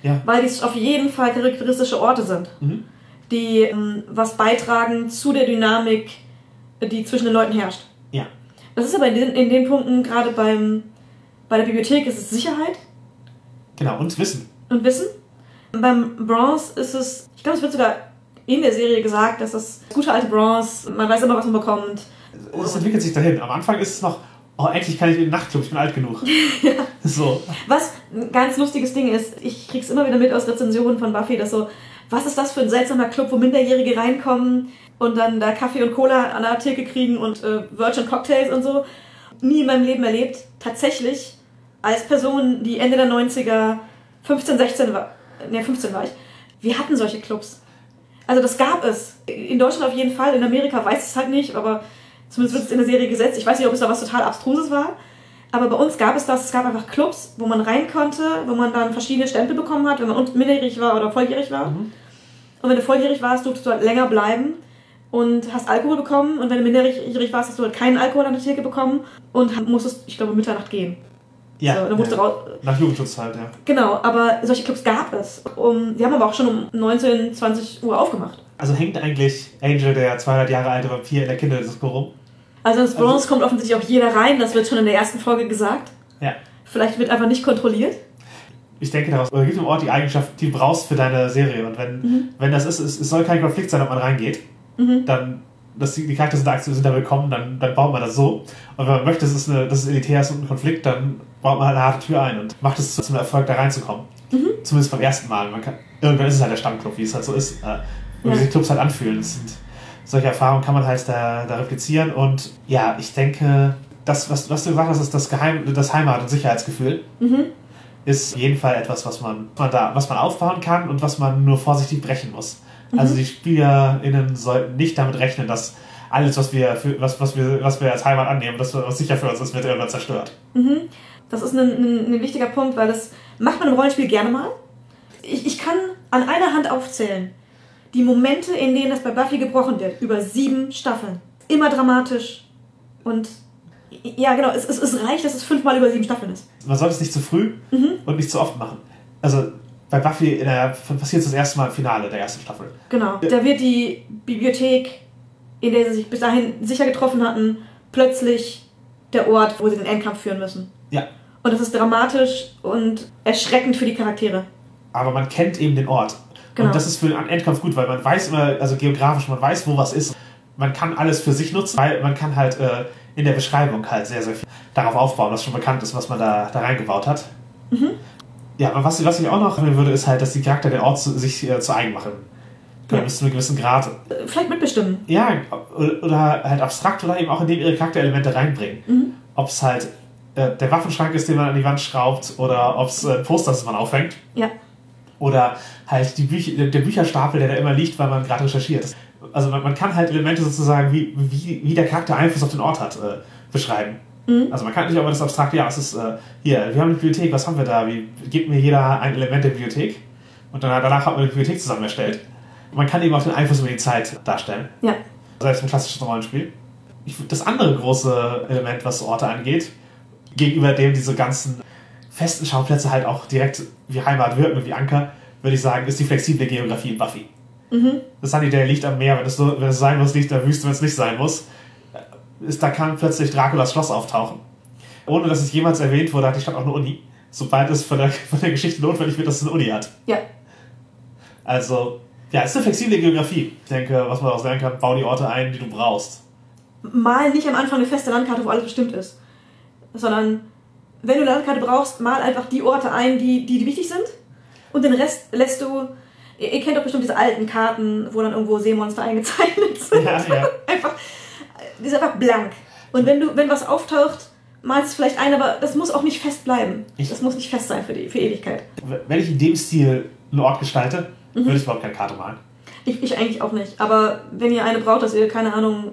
ja. weil dies auf jeden Fall charakteristische Orte sind, Mhm. die ähm, was beitragen zu der Dynamik, die zwischen den Leuten herrscht. Ja. Das ist aber in den, in den Punkten, gerade beim, bei der Bibliothek, ist es Sicherheit Genau, und Wissen. und Wissen. Beim Bronze ist es, ich glaube, es wird sogar in der Serie gesagt, dass das gute alte Bronze, man weiß immer, was man bekommt. Es entwickelt sich dahin. Am Anfang ist es noch, oh, endlich kann ich in den Nachtclub, ich bin alt genug. So. Was ein ganz lustiges Ding ist, ich krieg's immer wieder mit aus Rezensionen von Buffy, dass so, was ist das für ein seltsamer Club, wo Minderjährige reinkommen und dann da Kaffee und Cola an der Theke kriegen und äh, Virgin Cocktails und so. Nie in meinem Leben erlebt. Tatsächlich, als Person, die Ende der 90er 15, 16 war, ne, 15 war ich, wir hatten solche Clubs. Also das gab es. In Deutschland auf jeden Fall, in Amerika weiß ich es halt nicht, aber zumindest wird es in der Serie gesetzt. Ich weiß nicht, ob es da was total Abstruses war. Aber bei uns gab es das, es gab einfach Clubs, wo man rein konnte, wo man dann verschiedene Stempel bekommen hat, wenn man minderjährig war oder volljährig war. Und wenn du volljährig warst, durftest du halt länger bleiben und hast Alkohol bekommen. Und wenn du minderjährig warst, hast du halt keinen Alkohol an der Theke bekommen und musstest, ich glaube, Mitternacht gehen. Ja. So, dann musst du ja. raus. Nach Jugendschutz halt, ja. Genau, aber solche Clubs gab es. Um, die haben aber auch schon um 19, 20 Uhr aufgemacht. Also hängt eigentlich Angel, der 200 Jahre alte Vampir, in der Kinderdisco rum? Also ins Bronze kommt offensichtlich auch jeder rein, das wird schon in der ersten Folge gesagt. Ja. Vielleicht wird einfach nicht kontrolliert. Ich denke daraus, oder gib dem Ort die Eigenschaft, die du brauchst für deine Serie. Und wenn, wenn das ist, es, es soll kein Konflikt sein, ob man reingeht, dann, dass die, die Charakter sind da, sind da willkommen, dann, dann baut man das so. Und wenn man möchte, dass es, eine, dass es elitär ist und ein Konflikt, dann baut man halt eine harte Tür ein und macht es zum Erfolg, da reinzukommen. Zumindest beim ersten Mal. Man kann, irgendwann ist es halt der Stammclub, wie es halt so ist. Äh, Und Ja. wie sich Clubs halt anfühlen. Sind, solche Erfahrungen kann man halt da, da replizieren. Und ja, ich denke, das, was, was du gesagt hast, ist das, Geheim, das Heimat- und Sicherheitsgefühl. Ist auf jeden Fall etwas, was man, man da, was man aufbauen kann und was man nur vorsichtig brechen muss. Also die SpielerInnen sollten nicht damit rechnen, dass alles, was wir, für, was, was wir, was wir als Heimat annehmen, das was sicher für uns ist, wird irgendwann zerstört. Das ist ein, ein, ein wichtiger Punkt, weil das macht man im Rollenspiel gerne mal. Ich, ich kann an einer Hand aufzählen, die Momente, in denen das bei Buffy gebrochen wird, über sieben Staffeln. Immer dramatisch. Und ja, genau, es, es, es reicht, dass es fünfmal über sieben Staffeln ist. Man sollte es nicht zu früh und nicht zu oft machen. Also bei Buffy in der, passiert das erste Mal im Finale der ersten Staffel. Genau. Da wird die Bibliothek, in der sie sich bis dahin sicher getroffen hatten, plötzlich der Ort, wo sie den Endkampf führen müssen. Ja. Und das ist dramatisch und erschreckend für die Charaktere. Aber man kennt eben den Ort. Genau. Und das ist für einen Endkampf gut, weil man weiß immer, also geografisch, man weiß, wo was ist. Man kann alles für sich nutzen, weil man kann halt äh, in der Beschreibung halt sehr, sehr viel darauf aufbauen, was schon bekannt ist, was man da, da reingebaut hat. Ja, aber was, was ich auch noch nehmen würde, ist halt, dass die Charakter den Ort zu, sich äh, zu eigen machen Ja. bis zu einem gewissen Grad. Äh, Vielleicht mitbestimmen. Ja, oder oder halt abstrakt oder eben auch indem ihre Charakterelemente reinbringen. Ob es halt äh, der Waffenschrank ist, den man an die Wand schraubt, oder ob es äh, ein Poster ist, das man aufhängt. Ja. Oder halt die Bücher, der Bücherstapel, der da immer liegt, weil man gerade recherchiert. Also man, man kann halt Elemente sozusagen, wie, wie, wie der Charakter Einfluss auf den Ort hat, äh, beschreiben. Also man kann nicht aber das abstrakte, ja, es ist, äh, hier, wir haben eine Bibliothek, was haben wir da? Wie, gibt mir jeder ein Element der Bibliothek? Und dann, danach hat man eine Bibliothek zusammen erstellt. Und man kann eben auch den Einfluss über die Zeit darstellen. Ja. Selbst im klassischen Rollenspiel. Ich, das andere große Element, was Orte angeht, gegenüber dem diese ganzen festen Schauplätze halt auch direkt wie Heimat wirken, wie Anker, würde ich sagen, ist die flexible Geografie in Buffy. Mhm. Das Sunnydale liegt am Meer, wenn es, so, wenn es sein muss, liegt in der Wüste, wenn es nicht sein muss. Ist, da kann plötzlich Draculas Schloss auftauchen. Ohne dass es jemals erwähnt wurde, hat die Stadt auch eine Uni. Sobald es von der, von der Geschichte notwendig wird, dass es eine Uni hat. Ja. Also, ja, es ist eine flexible Geografie. Ich denke, was man auch sagen kann, bau die Orte ein, die du brauchst. Mal nicht am Anfang eine feste Landkarte, wo alles bestimmt ist. Sondern, wenn du eine Landkarte brauchst, mal einfach die Orte ein, die, die, die wichtig sind. Und den Rest lässt du. Ihr, ihr kennt doch bestimmt diese alten Karten, wo dann irgendwo Seemonster eingezeichnet sind. Ja, ja. einfach, die ist einfach blank. Und wenn du, wenn was auftaucht, malst du vielleicht ein, aber das muss auch nicht fest bleiben. Ich- das muss nicht fest sein für die für Ewigkeit. Wenn ich in dem Stil einen Ort gestalte, würde ich überhaupt keine Karte malen. Ich, ich eigentlich auch nicht. Aber wenn ihr eine braucht, dass ihr, keine Ahnung,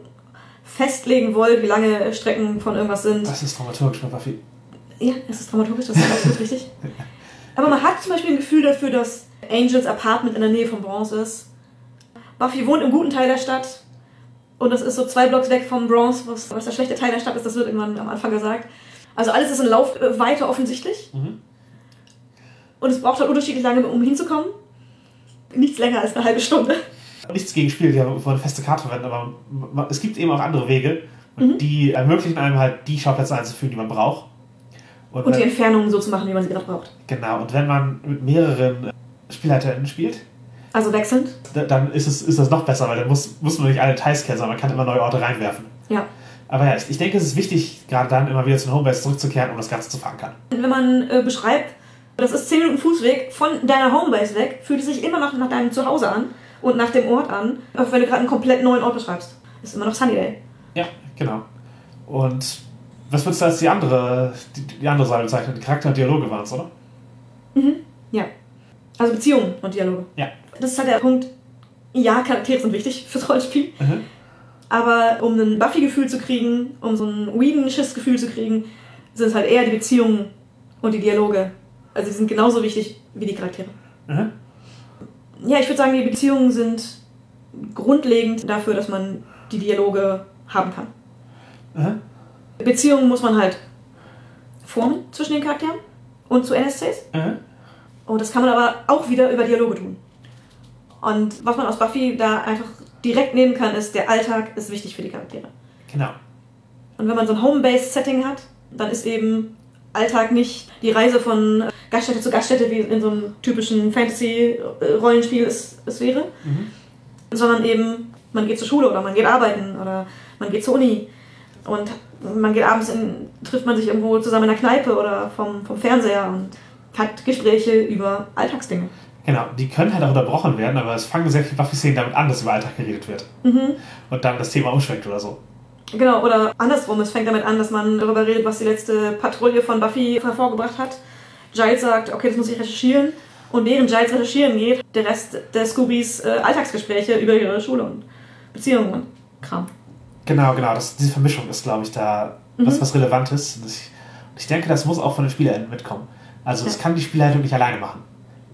festlegen wollt, wie lange Strecken von irgendwas sind. Das ist dramaturgisch bei Buffy. Ja, es ist dramaturgisch, das ist absolut richtig. Aber man hat zum Beispiel ein Gefühl dafür, dass Angels Apartment in der Nähe von Bronze ist. Buffy wohnt im guten Teil der Stadt. Und das ist so zwei Blocks weg vom Bronze, was, was der schlechte Teil der Stadt ist, das wird irgendwann am Anfang gesagt. Also alles ist in Laufweite offensichtlich. Mhm. Und es braucht halt unterschiedlich lange, um hinzukommen. Nichts länger als eine halbe Stunde. Nichts gegen Spiele, die ja eine feste Karte verwenden, aber es gibt eben auch andere Wege, und die ermöglichen einem halt die Schauplätze einzuführen, die man braucht. Und, Und die wenn, Entfernungen so zu machen, wie man sie gerade braucht. genau, und wenn man mit mehreren äh, SpielleiterInnen spielt, Also wechselnd. da- dann ist, es, ist das noch besser, weil dann muss, muss man nicht alle Details kennen, sondern man kann immer neue Orte reinwerfen. Ja. Aber ja, ich, ich denke, es ist wichtig, gerade dann immer wieder zu den Homebase zurückzukehren, um das Ganze zu verankern. Wenn man äh, beschreibt, das ist 10 Minuten Fußweg von deiner Homebase weg, fühlt es sich immer noch nach deinem Zuhause an und nach dem Ort an, auch wenn du gerade einen komplett neuen Ort beschreibst. Ist immer noch Sunnydale. Ja, genau. Und was würdest du als die andere, die, die andere Säule bezeichnen? Charakter und Dialoge waren es, oder? Ja. Also Beziehungen und Dialoge. Ja. Das ist halt der Punkt. Ja, Charaktere sind wichtig fürs Rollenspiel. Mhm. Aber um ein Buffy-Gefühl zu kriegen, um so ein Whedon-Schiss-Gefühl zu kriegen, sind es halt eher die Beziehungen und die Dialoge. Also die sind genauso wichtig wie die Charaktere. Mhm. Ja, ich würde sagen, die Beziehungen sind grundlegend dafür, dass man die Dialoge haben kann. Mhm. Beziehungen muss man halt formen zwischen den Charakteren und zu NSCs. Mhm. Und das kann man aber auch wieder über Dialoge tun. Und was man aus Buffy da einfach direkt nehmen kann, ist, der Alltag ist wichtig für die Charaktere. Genau. Und wenn man so ein Home-Based-Setting hat, dann ist eben Alltag nicht die Reise von Gaststätte zu Gaststätte, wie in so einem typischen Fantasy-Rollenspiel es, es wäre, Mhm. sondern eben man geht zur Schule oder man geht arbeiten oder man geht zur Uni und man geht abends in, trifft man sich irgendwo zusammen in der Kneipe oder vom, vom Fernseher und hat Gespräche über Alltagsdinge. Genau, die können halt auch unterbrochen werden, aber es fangen sehr viele Buffy-Szenen damit an, dass über Alltag geredet wird. Mhm. Und dann das Thema umschwenkt oder so. Genau, oder andersrum, es fängt damit an, dass man darüber redet, was die letzte Patrouille von Buffy hervorgebracht hat. Giles sagt, okay, das muss ich recherchieren. Und während Giles recherchieren geht, der Rest der Scoobies äh, Alltagsgespräche über ihre Schule und Beziehungen und Kram. Genau, genau. Das, diese Vermischung ist, glaube ich, da was, was Relevantes. Und ich, ich denke, das muss auch von den SpielerInnen mitkommen. Also, das Ja. kann die Spielleitung nicht alleine machen.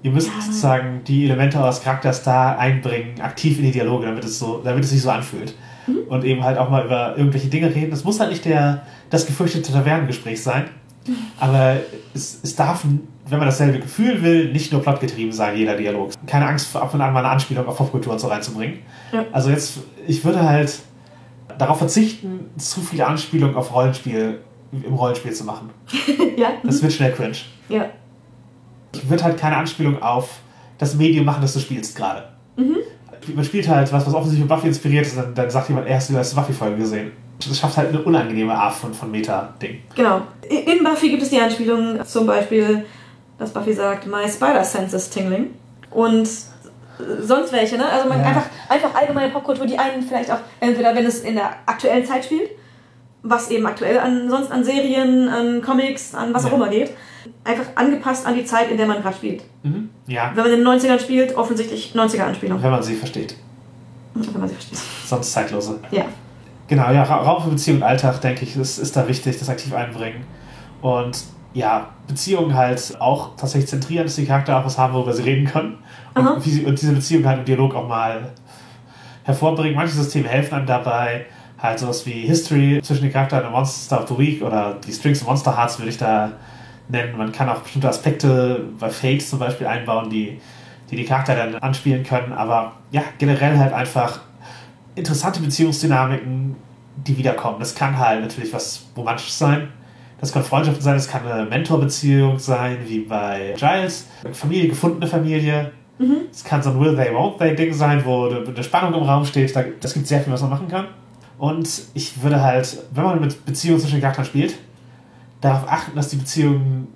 Ihr müsst Ja. sozusagen die Elemente eures Charakters da einbringen, aktiv in die Dialoge, damit es, so, damit es sich so anfühlt. Und eben halt auch mal über irgendwelche Dinge reden. Es muss halt nicht der, das gefürchtete Tavernengespräch sein, aber es, es darf, wenn man dasselbe Gefühl will, nicht nur plotgetrieben sein, jeder Dialog. Keine Angst, ab und an mal eine Anspielung auf Popkultur und so reinzubringen. Ja. Also jetzt, ich würde halt darauf verzichten, zu viele Anspielungen auf Rollenspiel im Rollenspiel zu machen. ja? Das wird schnell cringe. ja. Ich würde halt keine Anspielung auf das Medium machen, das du spielst gerade. Mhm. Man spielt halt was, was offensichtlich von Buffy inspiriert ist, dann, dann sagt jemand, er hast die letzte Buffy-Folge gesehen. Das schafft halt eine unangenehme Art von, von Meta-Ding. Genau. In Buffy gibt es die Anspielung zum Beispiel, dass Buffy sagt, my spider sense is tingling. Und sonst welche, ne? Also man Ja. einfach, einfach allgemeine Popkultur, die einen vielleicht auch, entweder wenn es in der aktuellen Zeit spielt, was eben aktuell an, sonst an Serien, an Comics, an was auch Ja. immer geht, einfach angepasst an die Zeit, in der man gerade spielt. Mhm. Ja, Wenn man in den 90ern spielt, offensichtlich 90er-Anspielung, wenn man sie versteht. wenn man sie versteht. Sonst zeitlose. Ja. Genau, ja, Ra- Raum für Beziehung und Alltag, denke ich, ist, ist da wichtig, das aktiv einbringen. Und ja, Beziehungen halt auch tatsächlich zentrieren, dass die Charaktere auch was haben, worüber sie reden können. Und, sie, und diese Beziehungen halt im Dialog auch mal hervorbringen. Manche Systeme helfen einem dabei. Halt sowas wie History zwischen den Charakteren und Monster of the Week oder die Strings und Monster Hearts würde ich da nennen. Man kann auch bestimmte Aspekte bei Fates zum Beispiel einbauen, die die, die Charakter dann anspielen können. Aber ja, generell halt einfach interessante Beziehungsdynamiken, die wiederkommen. Das kann halt natürlich was Romantisches sein. Das kann Freundschaft sein, das kann eine Mentorbeziehung sein, wie bei Giles. Familie, gefundene Familie. Es kann so ein Will They, Won't They Ding sein, wo eine Spannung im Raum steht. Da- Das gibt sehr viel, was man machen kann. Und ich würde halt, wenn man mit Beziehungen zwischen den Charakteren spielt, darauf achten, dass die Beziehungen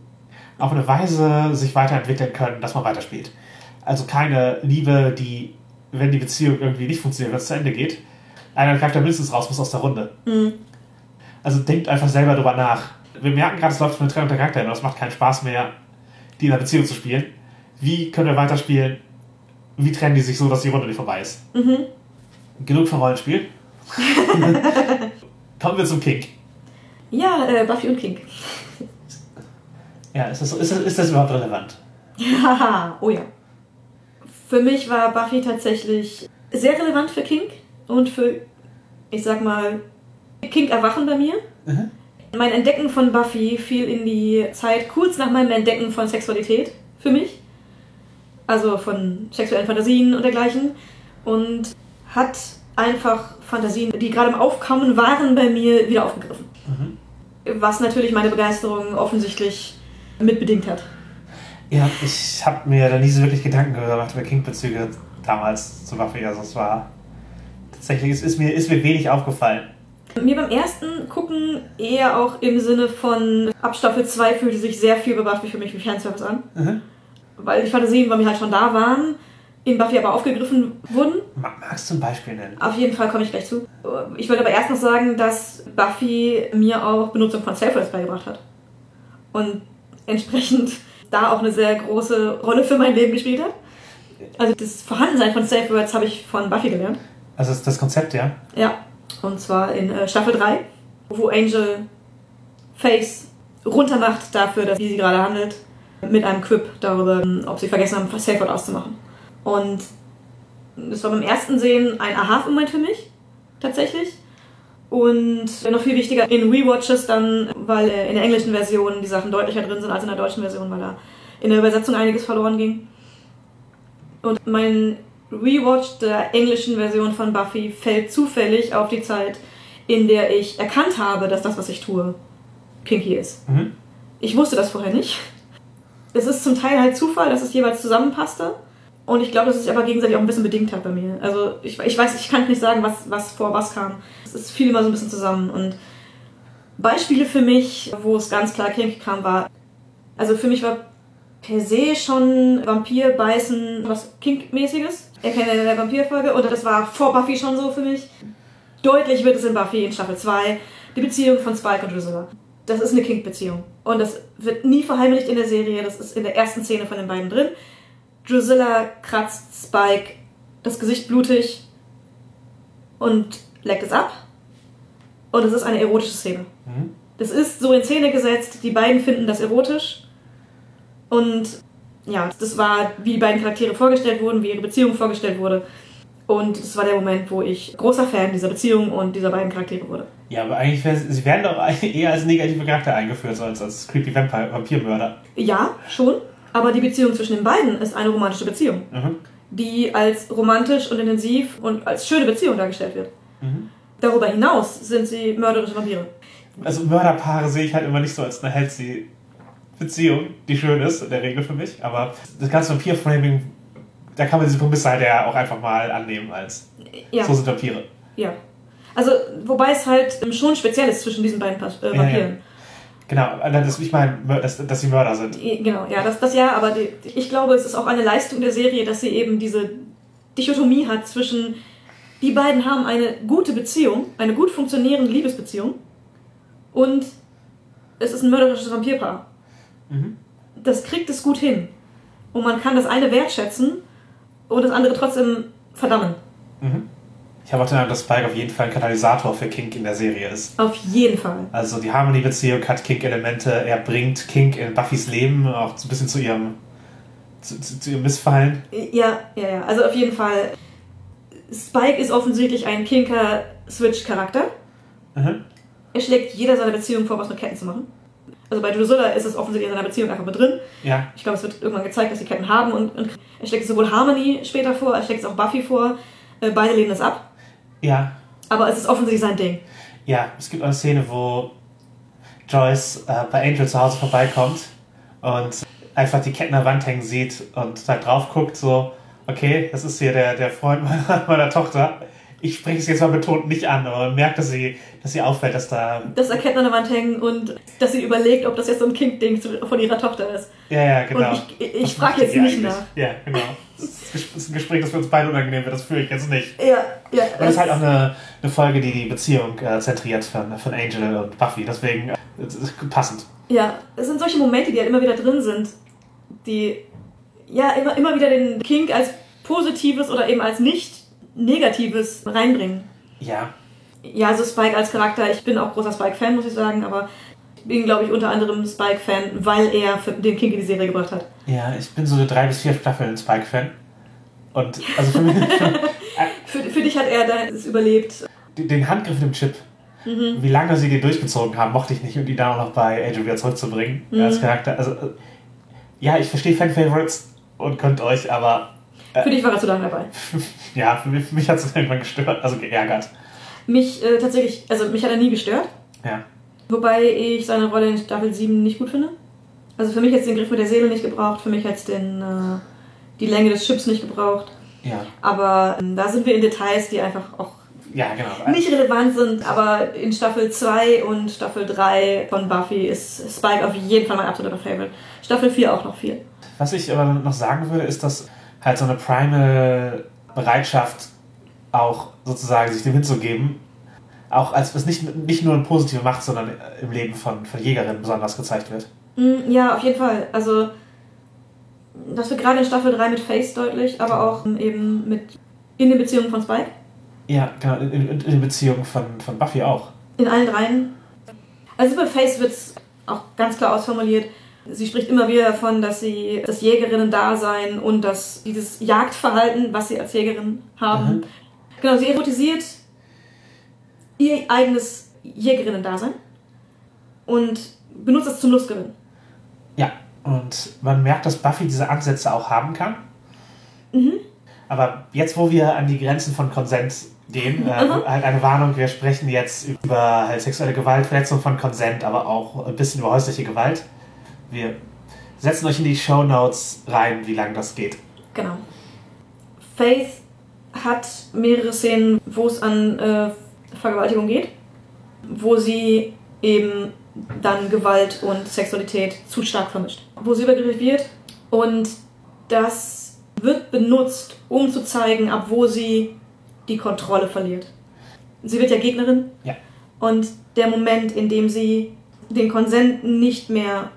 auf eine Weise sich weiterentwickeln können, dass man weiterspielt. Also keine Liebe, die, wenn die Beziehung irgendwie nicht funktioniert, wenn es zu Ende geht, einer der Charakter mindestens raus muss aus der Runde. Also denkt einfach selber drüber nach. Wir merken gerade, es läuft von der Trennung der Charakter hin und es macht keinen Spaß mehr, die in einer Beziehung zu spielen. Wie können wir weiterspielen? Wie trennen die sich so, dass die Runde nicht vorbei ist? Genug von Rollenspiel. Kommen wir zum Kink. Ja, äh, Buffy und King. Ja, ist das, ist das, ist das überhaupt relevant? Haha, oh ja. Für mich war Buffy tatsächlich sehr relevant für King und für, ich sag mal, King erwachen bei mir. Mhm. Mein Entdecken von Buffy fiel in die Zeit kurz nach meinem Entdecken von Sexualität für mich. Also von sexuellen Fantasien und dergleichen. Und hat einfach Fantasien, die gerade im Aufkommen waren, bei mir wieder aufgegriffen. Was natürlich meine Begeisterung offensichtlich mitbedingt hat. Ja, ich habe mir da nie so wirklich Gedanken gemacht über Kink-Bezüge damals zu Buffy. Also es war tatsächlich, es ist mir, ist mir wenig aufgefallen. Mir beim ersten Gucken eher auch im Sinne von ab Staffel 2 fühlte sich sehr viel bei Buffy für mich wie Fanservice an. Mhm. Weil die Fantasien bei mir halt schon da waren, in Buffy aber aufgegriffen wurden. Ma- Magst du ein Beispiel nennen? Auf jeden Fall komme ich gleich zu. Ich würde aber erst noch sagen, dass Buffy mir auch Benutzung von Self-Words beigebracht hat. Und entsprechend da auch eine sehr große Rolle für mein Leben gespielt hat. Also das Vorhandensein von Self-Words habe ich von Buffy gelernt. Also das, das Konzept, ja? Ja, und zwar in äh, Staffel 3, wo Angel Face runtermacht dafür, dass wie sie gerade handelt, mit einem Quip darüber, ähm, ob sie vergessen haben, Safe Word auszumachen. Und das war beim ersten Sehen ein Aha-Moment für mich, tatsächlich. Und noch viel wichtiger in Rewatches dann, weil in der englischen Version die Sachen deutlicher drin sind als in der deutschen Version, weil da in der Übersetzung einiges verloren ging. Und mein Rewatch der englischen Version von Buffy fällt zufällig auf die Zeit, in der ich erkannt habe, dass das, was ich tue, kinky ist. Mhm. Ich wusste das vorher nicht. Es ist zum Teil halt Zufall, dass es jeweils zusammenpasste. Und ich glaube, dass es sich aber gegenseitig auch ein bisschen bedingt hat bei mir. Also ich, ich weiß, ich kann nicht sagen, was, was vor was kam. Es ist viel immer so ein bisschen zusammen. Und Beispiele für mich, wo es ganz klar kinky kam, war, also für mich war per se schon Vampirbeißen was Kinkmäßiges. Erkenne in der Vampirfolge. Und das war vor Buffy schon so für mich. Deutlich wird es in Buffy in Staffel 2. Die Beziehung von Spike und Drusilla. Das ist eine Kink-Beziehung. Und das wird nie verheimlicht in der Serie. Das ist in der ersten Szene von den beiden drin. Drusilla kratzt Spike das Gesicht blutig und leckt es ab. Und es ist eine erotische Szene. Mhm. Das ist so in Szene gesetzt. Die beiden finden das erotisch. Und ja, das war, wie die beiden Charaktere vorgestellt wurden, wie ihre Beziehung vorgestellt wurde. Und das war der Moment, wo ich großer Fan dieser Beziehung und dieser beiden Charaktere wurde. Ja, aber eigentlich, sie werden doch eher als negative Charakter eingeführt, als, als creepy Vampirmörder. Ja, schon. Aber die Beziehung zwischen den beiden ist eine romantische Beziehung, Mhm. die als romantisch und intensiv und als schöne Beziehung dargestellt wird. Mhm. Darüber hinaus sind sie mörderische Vampire. Also Mörderpaare sehe ich halt immer nicht so als eine healthy Beziehung, die schön ist, in der Regel für mich. Aber das ganze Vampir-Framing, da kann man diese Prämisse halt ja auch einfach mal annehmen als Ja, so sind Vampire. ja. Also, wobei es halt schon speziell ist zwischen diesen beiden Pas- äh, Ja, Vampiren. Genau, das, ich meine, dass, dass sie Mörder sind. Genau, ja, das, das ja, aber die, ich glaube, es ist auch eine Leistung der Serie, dass sie eben diese Dichotomie hat zwischen, die beiden haben eine gute Beziehung, eine gut funktionierende Liebesbeziehung und es ist ein mörderisches Vampirpaar. Mhm. Das kriegt es gut hin. Und man kann das eine wertschätzen und das andere trotzdem verdammen. Mhm. Ich habe auch den Eindruck, dass Spike auf jeden Fall ein Katalysator für Kink in der Serie ist. Auf jeden Fall. Also die Harmony-Beziehung hat Kink-Elemente. Er bringt Kink in Buffys Leben auch so ein bisschen zu ihrem, zu, zu, zu ihrem Missfallen. Ja, ja, ja. Also auf jeden Fall. Spike ist offensichtlich ein Kinker-Switch-Charakter. Mhm. Er schlägt jeder seiner Beziehungen vor, was mit Ketten zu machen. Also bei Drusilla ist es offensichtlich in seiner Beziehung einfach mit drin. Ja, Ich glaube, es wird irgendwann gezeigt, dass sie Ketten haben und, und er schlägt sowohl Harmony später vor, er schlägt es auch Buffy vor. Äh, Beide lehnen es ab. Ja, Aber es ist offensichtlich sein Ding. ja. Es gibt eine Szene, wo Joyce äh, bei Angel zu Hause vorbeikommt und einfach die Ketten an der Wand hängen sieht und da drauf guckt, so, okay, das ist hier der, der Freund meiner, meiner Tochter. Ich spreche es jetzt mal betont nicht an, aber man merkt, dass sie, dass sie auffällt, dass da. Dass er Ketten an der Wand hängen und dass sie überlegt, ob das jetzt so ein Kink-Ding von ihrer Tochter ist. Ja, ja, genau. Und ich, ich frage jetzt nicht eigentlich? nach. Ja, genau. Das ist- das ein Gespräch, das für uns beide unangenehm wird, das führe ich jetzt nicht. Ja, ja. Und es ist halt auch eine, eine Folge, die die Beziehung äh, zentriert von, von Angel und Buffy. Deswegen äh, passend. Ja, es sind solche Momente, die halt immer wieder drin sind, die ja immer, immer wieder den Kink als positives oder eben als nicht negatives reinbringen. Ja, Ja, also Spike als Charakter, ich bin auch großer Spike-Fan, muss ich sagen, aber ich bin, glaube ich, unter anderem Spike-Fan, weil er den Kink in die Serie gebracht hat. ja, ich bin so drei bis vier Staffeln Spike-Fan. Und also für mich, für, Für, dich hat er das überlebt. den Handgriff im Chip, Mhm. wie lange sie den durchgezogen haben, mochte ich nicht und ihn dann auch noch bei Angel wieder zurückzubringen Mhm. als Charakter. Also, äh, ja, ich verstehe Fan-Favorites und könnt euch, aber Für dich war er zu lange dabei. ja, für mich, mich hat es irgendwann gestört, also geärgert. Mich äh, tatsächlich, also mich hat er nie gestört, Ja. wobei ich seine Rolle in Staffel 7 nicht gut finde. Also für mich hat es den Griff mit der Seele nicht gebraucht, für mich hat es den, äh, die Länge des Chips nicht gebraucht. Ja, Aber ähm, da sind wir in Details, die einfach auch ja genau. nicht relevant sind. Aber in Staffel 2 und Staffel 3 von Buffy ist Spike auf jeden Fall mein absoluter Favorite. Staffel 4 auch noch viel. Was ich aber noch sagen würde, ist, dass halt so eine primal Bereitschaft auch sozusagen sich dem hinzugeben, auch als was nicht, nicht nur eine positive Macht, sondern im Leben von, von Jägerinnen besonders gezeigt wird. Mm, Ja, auf jeden Fall. Also, das wird gerade in Staffel 3 mit Face deutlich, aber auch ähm, eben mit in den Beziehungen von Spike. Ja, genau, in, in, in den Beziehungen von, von Buffy auch. In allen dreien. Also bei Face wird es auch ganz klar ausformuliert. Sie spricht immer wieder davon, dass sie das Jägerinnen-Dasein und das, dieses Jagdverhalten, was sie als Jägerin haben. Mhm. Genau, sie erotisiert ihr eigenes Jägerinnen-Dasein und benutzt es zum Lustgewinn. Ja, und man merkt, dass Buffy diese Ansätze auch haben kann. Mhm. Aber jetzt, wo wir an die Grenzen von Konsens gehen, äh, halt eine Warnung, wir sprechen jetzt über halt sexuelle Gewalt, Verletzung von Konsent, aber auch ein bisschen über häusliche Gewalt. Wir setzen euch in die Show Notes rein, wie lange das geht. Genau. Faith hat mehrere Szenen, wo es an äh, Vergewaltigung geht, wo sie eben dann Gewalt und Sexualität zu stark vermischt. Wo sie übergriffig wird und das wird benutzt, um zu zeigen, ab wo sie die Kontrolle verliert. Sie wird ja Gegnerin Ja. und der Moment, in dem sie den Konsent nicht mehr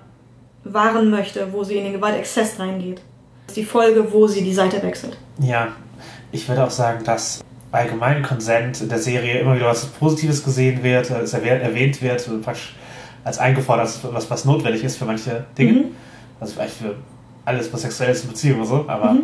wahren möchte, wo sie in den Gewaltexzess reingeht, ist die Folge, wo sie die Seite wechselt. Ja, ich würde auch sagen, dass allgemein Konsent in der Serie immer wieder was Positives gesehen wird, es erwähnt, wird, als eingefordert, was, was notwendig ist für manche Dinge. Mhm. Also vielleicht für alles, was sexuell ist in Beziehungen und so, aber Mhm.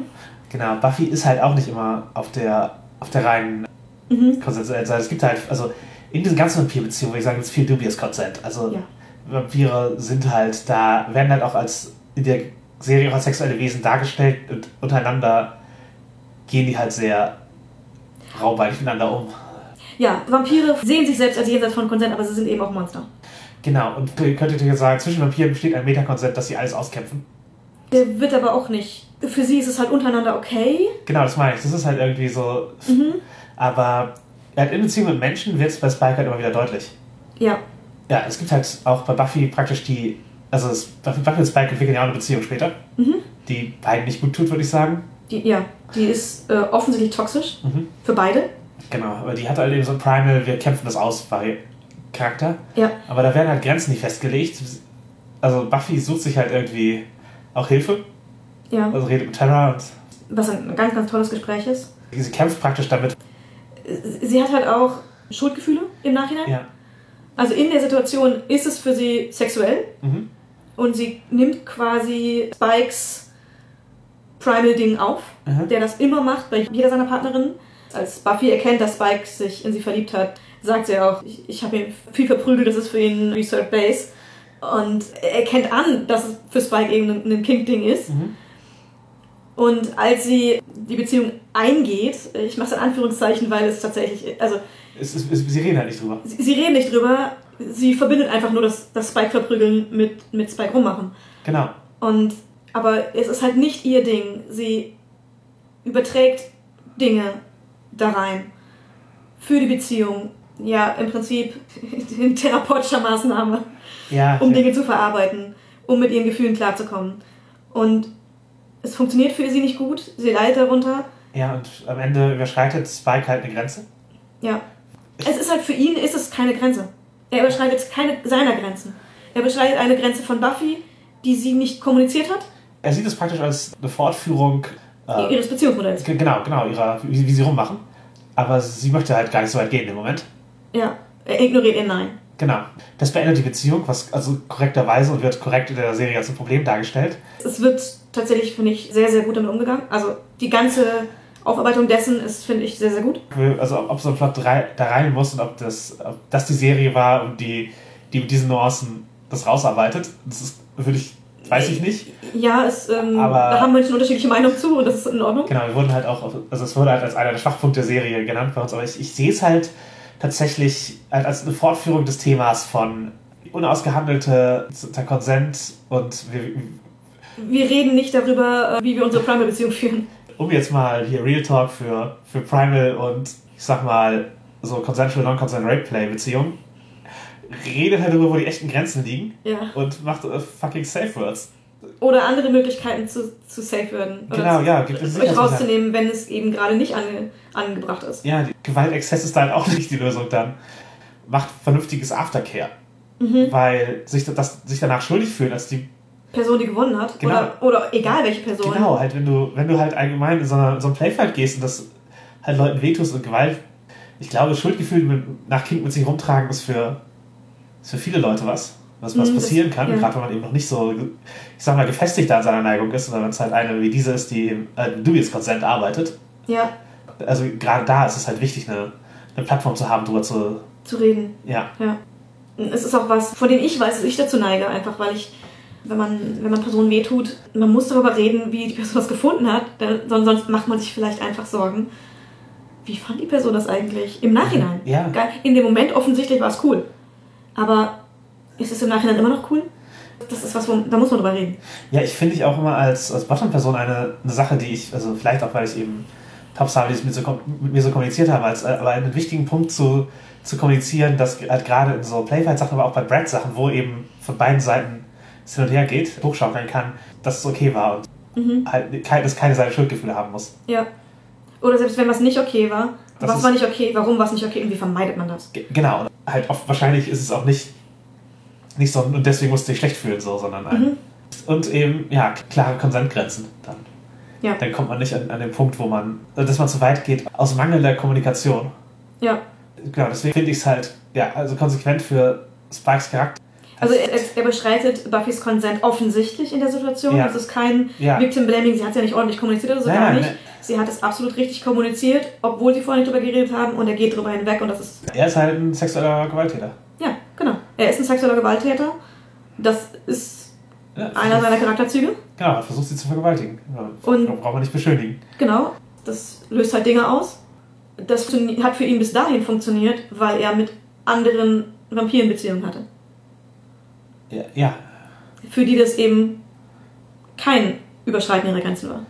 genau, Buffy ist halt auch nicht immer auf der, auf der reinen Mhm. konsensuellen Seite. Es gibt halt, also in diesen ganzen Vampirbeziehungen, würde ich sagen, gibt es viel dubious Consent. Also Ja. Vampire sind halt da, werden halt auch als in der Serie auch als sexuelle Wesen dargestellt und untereinander gehen die halt sehr raubeinig miteinander um. Ja, Vampire sehen sich selbst als jenseits von Konsent, aber sie sind eben auch Monster. Genau, und ihr könntet jetzt sagen, zwischen Vampiren besteht ein Metakonsent, dass sie alles auskämpfen. Der wird aber auch nicht. Für sie ist es halt untereinander okay. Genau, das meine ich. Das ist halt irgendwie so. Mhm. Aber halt in Beziehung mit Menschen wird es bei Spike halt immer wieder deutlich. Ja. Ja, es gibt halt auch bei Buffy praktisch die. Also es, Buffy und Spike entwickeln ja auch eine Beziehung später, Mhm. die beiden nicht gut tut, würde ich sagen. Die, ja, die ist äh, offensichtlich toxisch. Mhm. Für beide. Genau, aber die hat halt eben so ein Primal, wir kämpfen das aus, Vari Charakter. Ja. Aber da werden halt Grenzen nicht festgelegt. Also Buffy sucht sich halt irgendwie auch Hilfe, Ja. also redet mit Terra und Was ein ganz, ganz tolles Gespräch ist. sie kämpft praktisch damit. sie hat halt auch Schuldgefühle im Nachhinein. Ja. Also in der Situation ist es für sie sexuell Mhm. und sie nimmt quasi Spikes Primal-Ding auf, Mhm. der das immer macht bei jeder seiner Partnerinnen. Als Buffy erkennt, dass Spike sich in sie verliebt hat, sagt sie auch, ich, ich habe ihn viel verprügelt, das ist für ihn Reserve Base. Und er erkennt an, dass es für Spike eben ein, ein Kink-Ding ist. Mhm. Und als sie die Beziehung eingeht, ich mache es in Anführungszeichen, weil es tatsächlich, also Es ist, es, sie reden halt nicht drüber. sie, sie reden nicht drüber, sie verbindet einfach nur das, das Spike verprügeln mit, mit Spike rummachen. Genau. Und, aber es ist halt nicht ihr Ding. Sie überträgt Dinge da rein. Für die Beziehung. Ja, im Prinzip in therapeutischer Maßnahme, Ja. um ja. Dinge zu verarbeiten, um mit ihren Gefühlen klarzukommen. Und es funktioniert für sie nicht gut, sie leidet darunter. ja, und am Ende überschreitet Spike halt eine Grenze. Ja. Es ist halt für ihn ist es keine Grenze. Er überschreitet keine seiner Grenzen. Er überschreitet eine Grenze von Buffy, die sie nicht kommuniziert hat, Er sieht es praktisch als eine Fortführung. Äh, ihres Beziehungsmodells. Ge- Genau, genau, ihrer, wie, wie sie rummachen. Aber sie möchte halt gar nicht so weit gehen im Moment. Ja, er ignoriert ihr Nein. Genau. Das beendet die Beziehung, was also korrekterweise und wird korrekt in der Serie als ein Problem dargestellt. Es wird tatsächlich, finde ich, sehr, sehr gut damit umgegangen. Also die ganze Aufarbeitung dessen ist, finde ich, sehr, sehr gut. Also ob so ein Plot drei, da rein muss und ob das, ob das die Serie war und die, die mit diesen Nuancen das rausarbeitet, das ist, würde ich, weiß ich nicht. Ja, es, ähm, Aber- da haben Menschen unterschiedliche Meinungen zu und das ist in Ordnung. Genau, wir wurden halt auch, also es wurde halt als einer der Schwachpunkte der Serie genannt bei uns, aber ich, ich sehe es halt tatsächlich halt als eine Fortführung des Themas von unausgehandelte Konsent und wir, Wir reden nicht darüber, äh, wie wir unsere Primal-Beziehung führen. Um jetzt mal hier Real Talk für, für Primal und ich sag mal so Consensual Non-Consent Rape Play Beziehungen, redet halt darüber, wo die echten Grenzen liegen Ja. und macht äh, fucking Safe Words. Oder andere Möglichkeiten zu, zu safe werden. Genau, zu, ja, gibt es euch rauszunehmen, wenn es eben gerade nicht ange, angebracht ist. Ja, Gewaltexzess ist dann auch nicht die Lösung dann. Macht vernünftiges Aftercare. Mhm. Weil sich, das, sich danach schuldig fühlen, als die. Person, die gewonnen hat. Genau. Oder, oder egal welche Person. Genau, halt, wenn du, wenn du halt allgemein in so, einer, so ein Playfight gehst und das halt Leuten wehtust und Gewalt. Ich glaube, Schuldgefühl mit, nach Kind mit sich rumtragen ist für, ist für viele Leute was. Was, was Mhm, das- passieren kann, ja. gerade wenn man eben noch nicht so, ich sag mal, gefestigt an seiner Neigung ist, oder wenn es halt eine wie diese ist, die äh, Dubious Consent arbeitet. Ja, Also gerade da ist es halt wichtig, eine, eine Plattform zu haben, drüber zu. zu reden. Ja, Ja. Es ist auch was, von dem ich weiß, dass ich dazu neige, einfach weil ich, wenn man, wenn man Personen wehtut, man muss darüber reden, wie die Person das gefunden hat, denn son- sonst macht man sich vielleicht einfach Sorgen. Wie fand die Person das eigentlich? Im Nachhinein. Ja. In dem Moment offensichtlich war es cool. Aber ist es im Nachhinein immer noch cool? Das ist was, wo, da muss man drüber reden. Ja, ich finde ich auch immer als, als Bottom-Person eine, eine Sache, die ich, also vielleicht auch, weil ich eben Tops habe, die es mit, so, mit mir so kommuniziert haben, als, äh, aber einen wichtigen Punkt zu, zu kommunizieren, dass halt gerade in so Playfight-Sachen, aber auch bei Brad-Sachen, wo eben von beiden Seiten es hin und her geht, hochschaukeln kann, dass es okay war und Mhm. halt dass keine Seite Schuldgefühle haben muss. Ja. Oder selbst wenn was nicht okay war, Das was war nicht okay, warum war es nicht okay und wie vermeidet man das? Ge- Genau, und halt oft wahrscheinlich ist es auch nicht, nicht so, und deswegen musst du dich schlecht fühlen, so, sondern ein, Mhm. und eben, ja, klare Konsentgrenzen dann. Ja. Dann kommt man nicht an, an den Punkt, wo man, dass man zu weit geht, aus mangelnder Kommunikation. Ja. Genau, deswegen finde ich es halt, ja, also konsequent für Spikes Charakter. Also er, er beschreitet Buffys Consent offensichtlich in der Situation. Ja. Das ist kein Ja. Victim Blaming. Sie hat es ja nicht ordentlich kommuniziert oder so, Nein, gar nicht. nein. Sie hat es absolut richtig kommuniziert, obwohl sie vorher nicht drüber geredet haben und er geht drüber hinweg und das ist, Er ist halt ein sexueller Gewalttäter. ja, genau. Er ist ein sexueller Gewalttäter. Das ist Ja, einer seiner Charakterzüge. Genau, er versucht sie zu vergewaltigen. Und- braucht man nicht beschönigen. Genau. Das löst halt Dinge aus. Das hat für ihn bis dahin funktioniert, weil er mit anderen Vampiren Beziehungen hatte. Ja, ja. Für die das eben kein Überschreiten ihrer Grenzen war.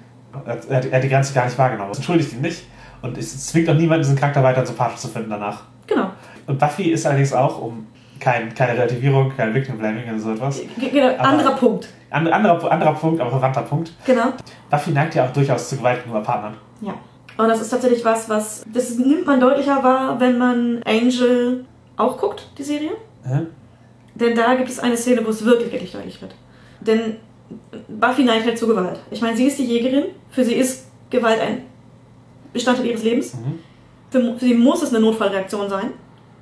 Er, hat- er, die Grenze gar nicht wahrgenommen. Das entschuldigt ihn nicht. Und es zwingt auch niemanden, diesen Charakter weiter sympathisch zu finden danach. Genau. Und Buffy ist allerdings auch, um kein, keine Relativierung, kein Victim Blaming und so etwas. Genau, Aber- anderer Punkt. And, anderer, anderer Punkt, aber verwandter Punkt. Genau. Buffy neigt ja auch durchaus zu Gewalt gegenüber Partnern. Ja. Und das ist tatsächlich was, was. Das nimmt man deutlicher wahr, wenn man Angel auch guckt, die Serie. Hä? Denn da gibt es eine Szene, wo es wirklich, wirklich deutlich wird. Denn Buffy neigt halt zu Gewalt. Ich meine, sie ist die Jägerin. Für sie ist Gewalt ein Bestandteil ihres Lebens. Mhm. Für, für sie muss es eine Notfallreaktion sein.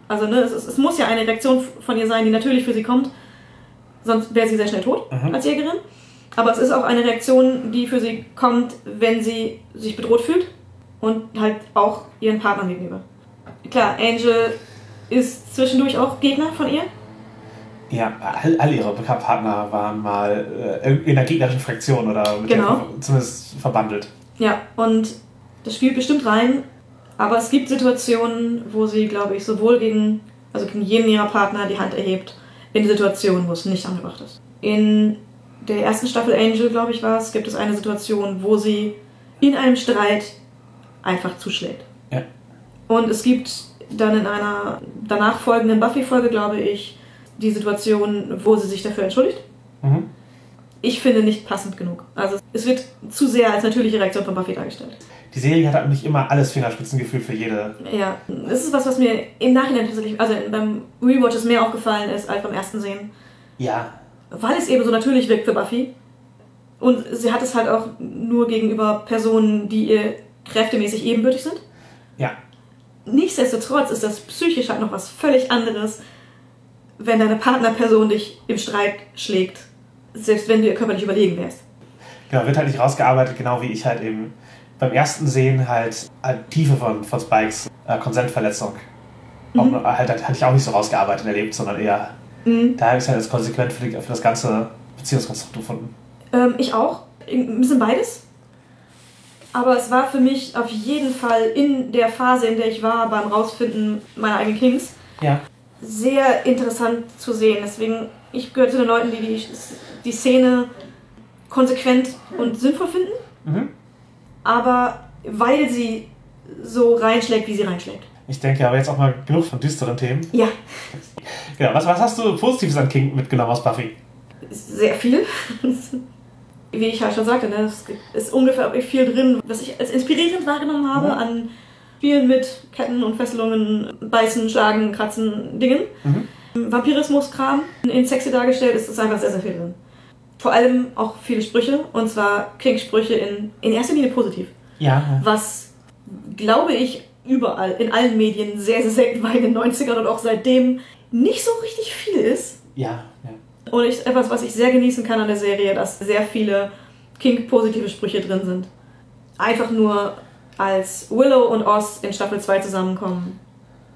Also ne, es, es muss ja eine Reaktion von ihr sein, die natürlich für sie kommt. Sonst wäre sie sehr schnell tot Mhm. als Jägerin. Aber es ist auch eine Reaktion, die für sie kommt, wenn sie sich bedroht fühlt und halt auch ihren Partnern gegenüber. Klar, Angel ist zwischendurch auch Gegner von ihr. Ja, all, all ihre Partner waren mal äh, in der gegnerischen Fraktion oder Genau. zumindest verbandelt. Ja, und das spielt bestimmt rein. Aber es gibt Situationen, wo sie, glaube ich, sowohl gegen, also gegen jeden ihrer Partner die Hand erhebt, in Situationen, wo es nicht angebracht ist. In der ersten Staffel Angel, glaube ich, war es, gibt es eine Situation, wo sie in einem Streit einfach zuschlägt. Ja. Und es gibt dann in einer danach folgenden Buffy-Folge, glaube ich, die Situation, wo sie sich dafür entschuldigt. Mhm. Ich finde nicht passend genug. Also es wird zu sehr als natürliche Reaktion von Buffy dargestellt. Die Serie hat auch nicht immer alles Fingerspitzengefühl für jede. Ja, das ist was, was mir im Nachhinein tatsächlich, also beim Rewatch ist mehr aufgefallen ist als beim ersten Sehen. Ja, Weil es eben so natürlich wirkt für Buffy. Und sie hat es halt auch nur gegenüber Personen, die ihr kräftemäßig ebenbürtig sind. ja. Nichtsdestotrotz ist das psychisch halt noch was völlig anderes, wenn deine Partnerperson dich im Streit schlägt. Selbst wenn du ihr körperlich überlegen wärst. Genau, wird halt nicht rausgearbeitet, genau wie ich halt eben beim ersten Sehen halt äh, Tiefe von, von Spikes äh, Konsentverletzung. Auch, Mhm. nur- halt, halt, hatte ich auch nicht so rausgearbeitet erlebt, sondern eher, Mhm. da habe ich es halt als konsequent für, die, für das ganze Beziehungskonstrukt gefunden. Ähm, ich auch. Ein bisschen beides. Aber es war für mich auf jeden Fall in der Phase, in der ich war, beim Rausfinden meiner eigenen Kings, Ja. Sehr interessant zu sehen. Deswegen, ich gehöre zu den Leuten, die die, die Szene konsequent und sinnvoll finden, Mhm. aber weil sie so reinschlägt, wie sie reinschlägt. Ich denke aber jetzt auch mal genug von düsteren Themen. Ja, Genau, was, was hast du Positives an King mitgenommen aus Buffy? sehr viel. Wie ich halt schon sagte, ne, es ist ungefähr viel drin, was ich als inspirierend wahrgenommen habe Mhm. an Spielen mit Ketten und Fesselungen, Beißen, Schlagen, Kratzen, Dingen. Mhm. Vampirismus-Kram in sexy dargestellt ist, ist einfach sehr, sehr viel drin. Vor allem auch viele Sprüche, und zwar King-Sprüche in, in erster Linie positiv. Ja. Was, glaube ich, überall, in allen Medien sehr, sehr selten war in den 90ern und auch seitdem nicht so richtig viel ist. Ja, ja. Und ich, etwas, was ich sehr genießen kann an der Serie, dass sehr viele King-positive Sprüche drin sind. Einfach nur als Willow und Oz in Staffel 2 zusammenkommen.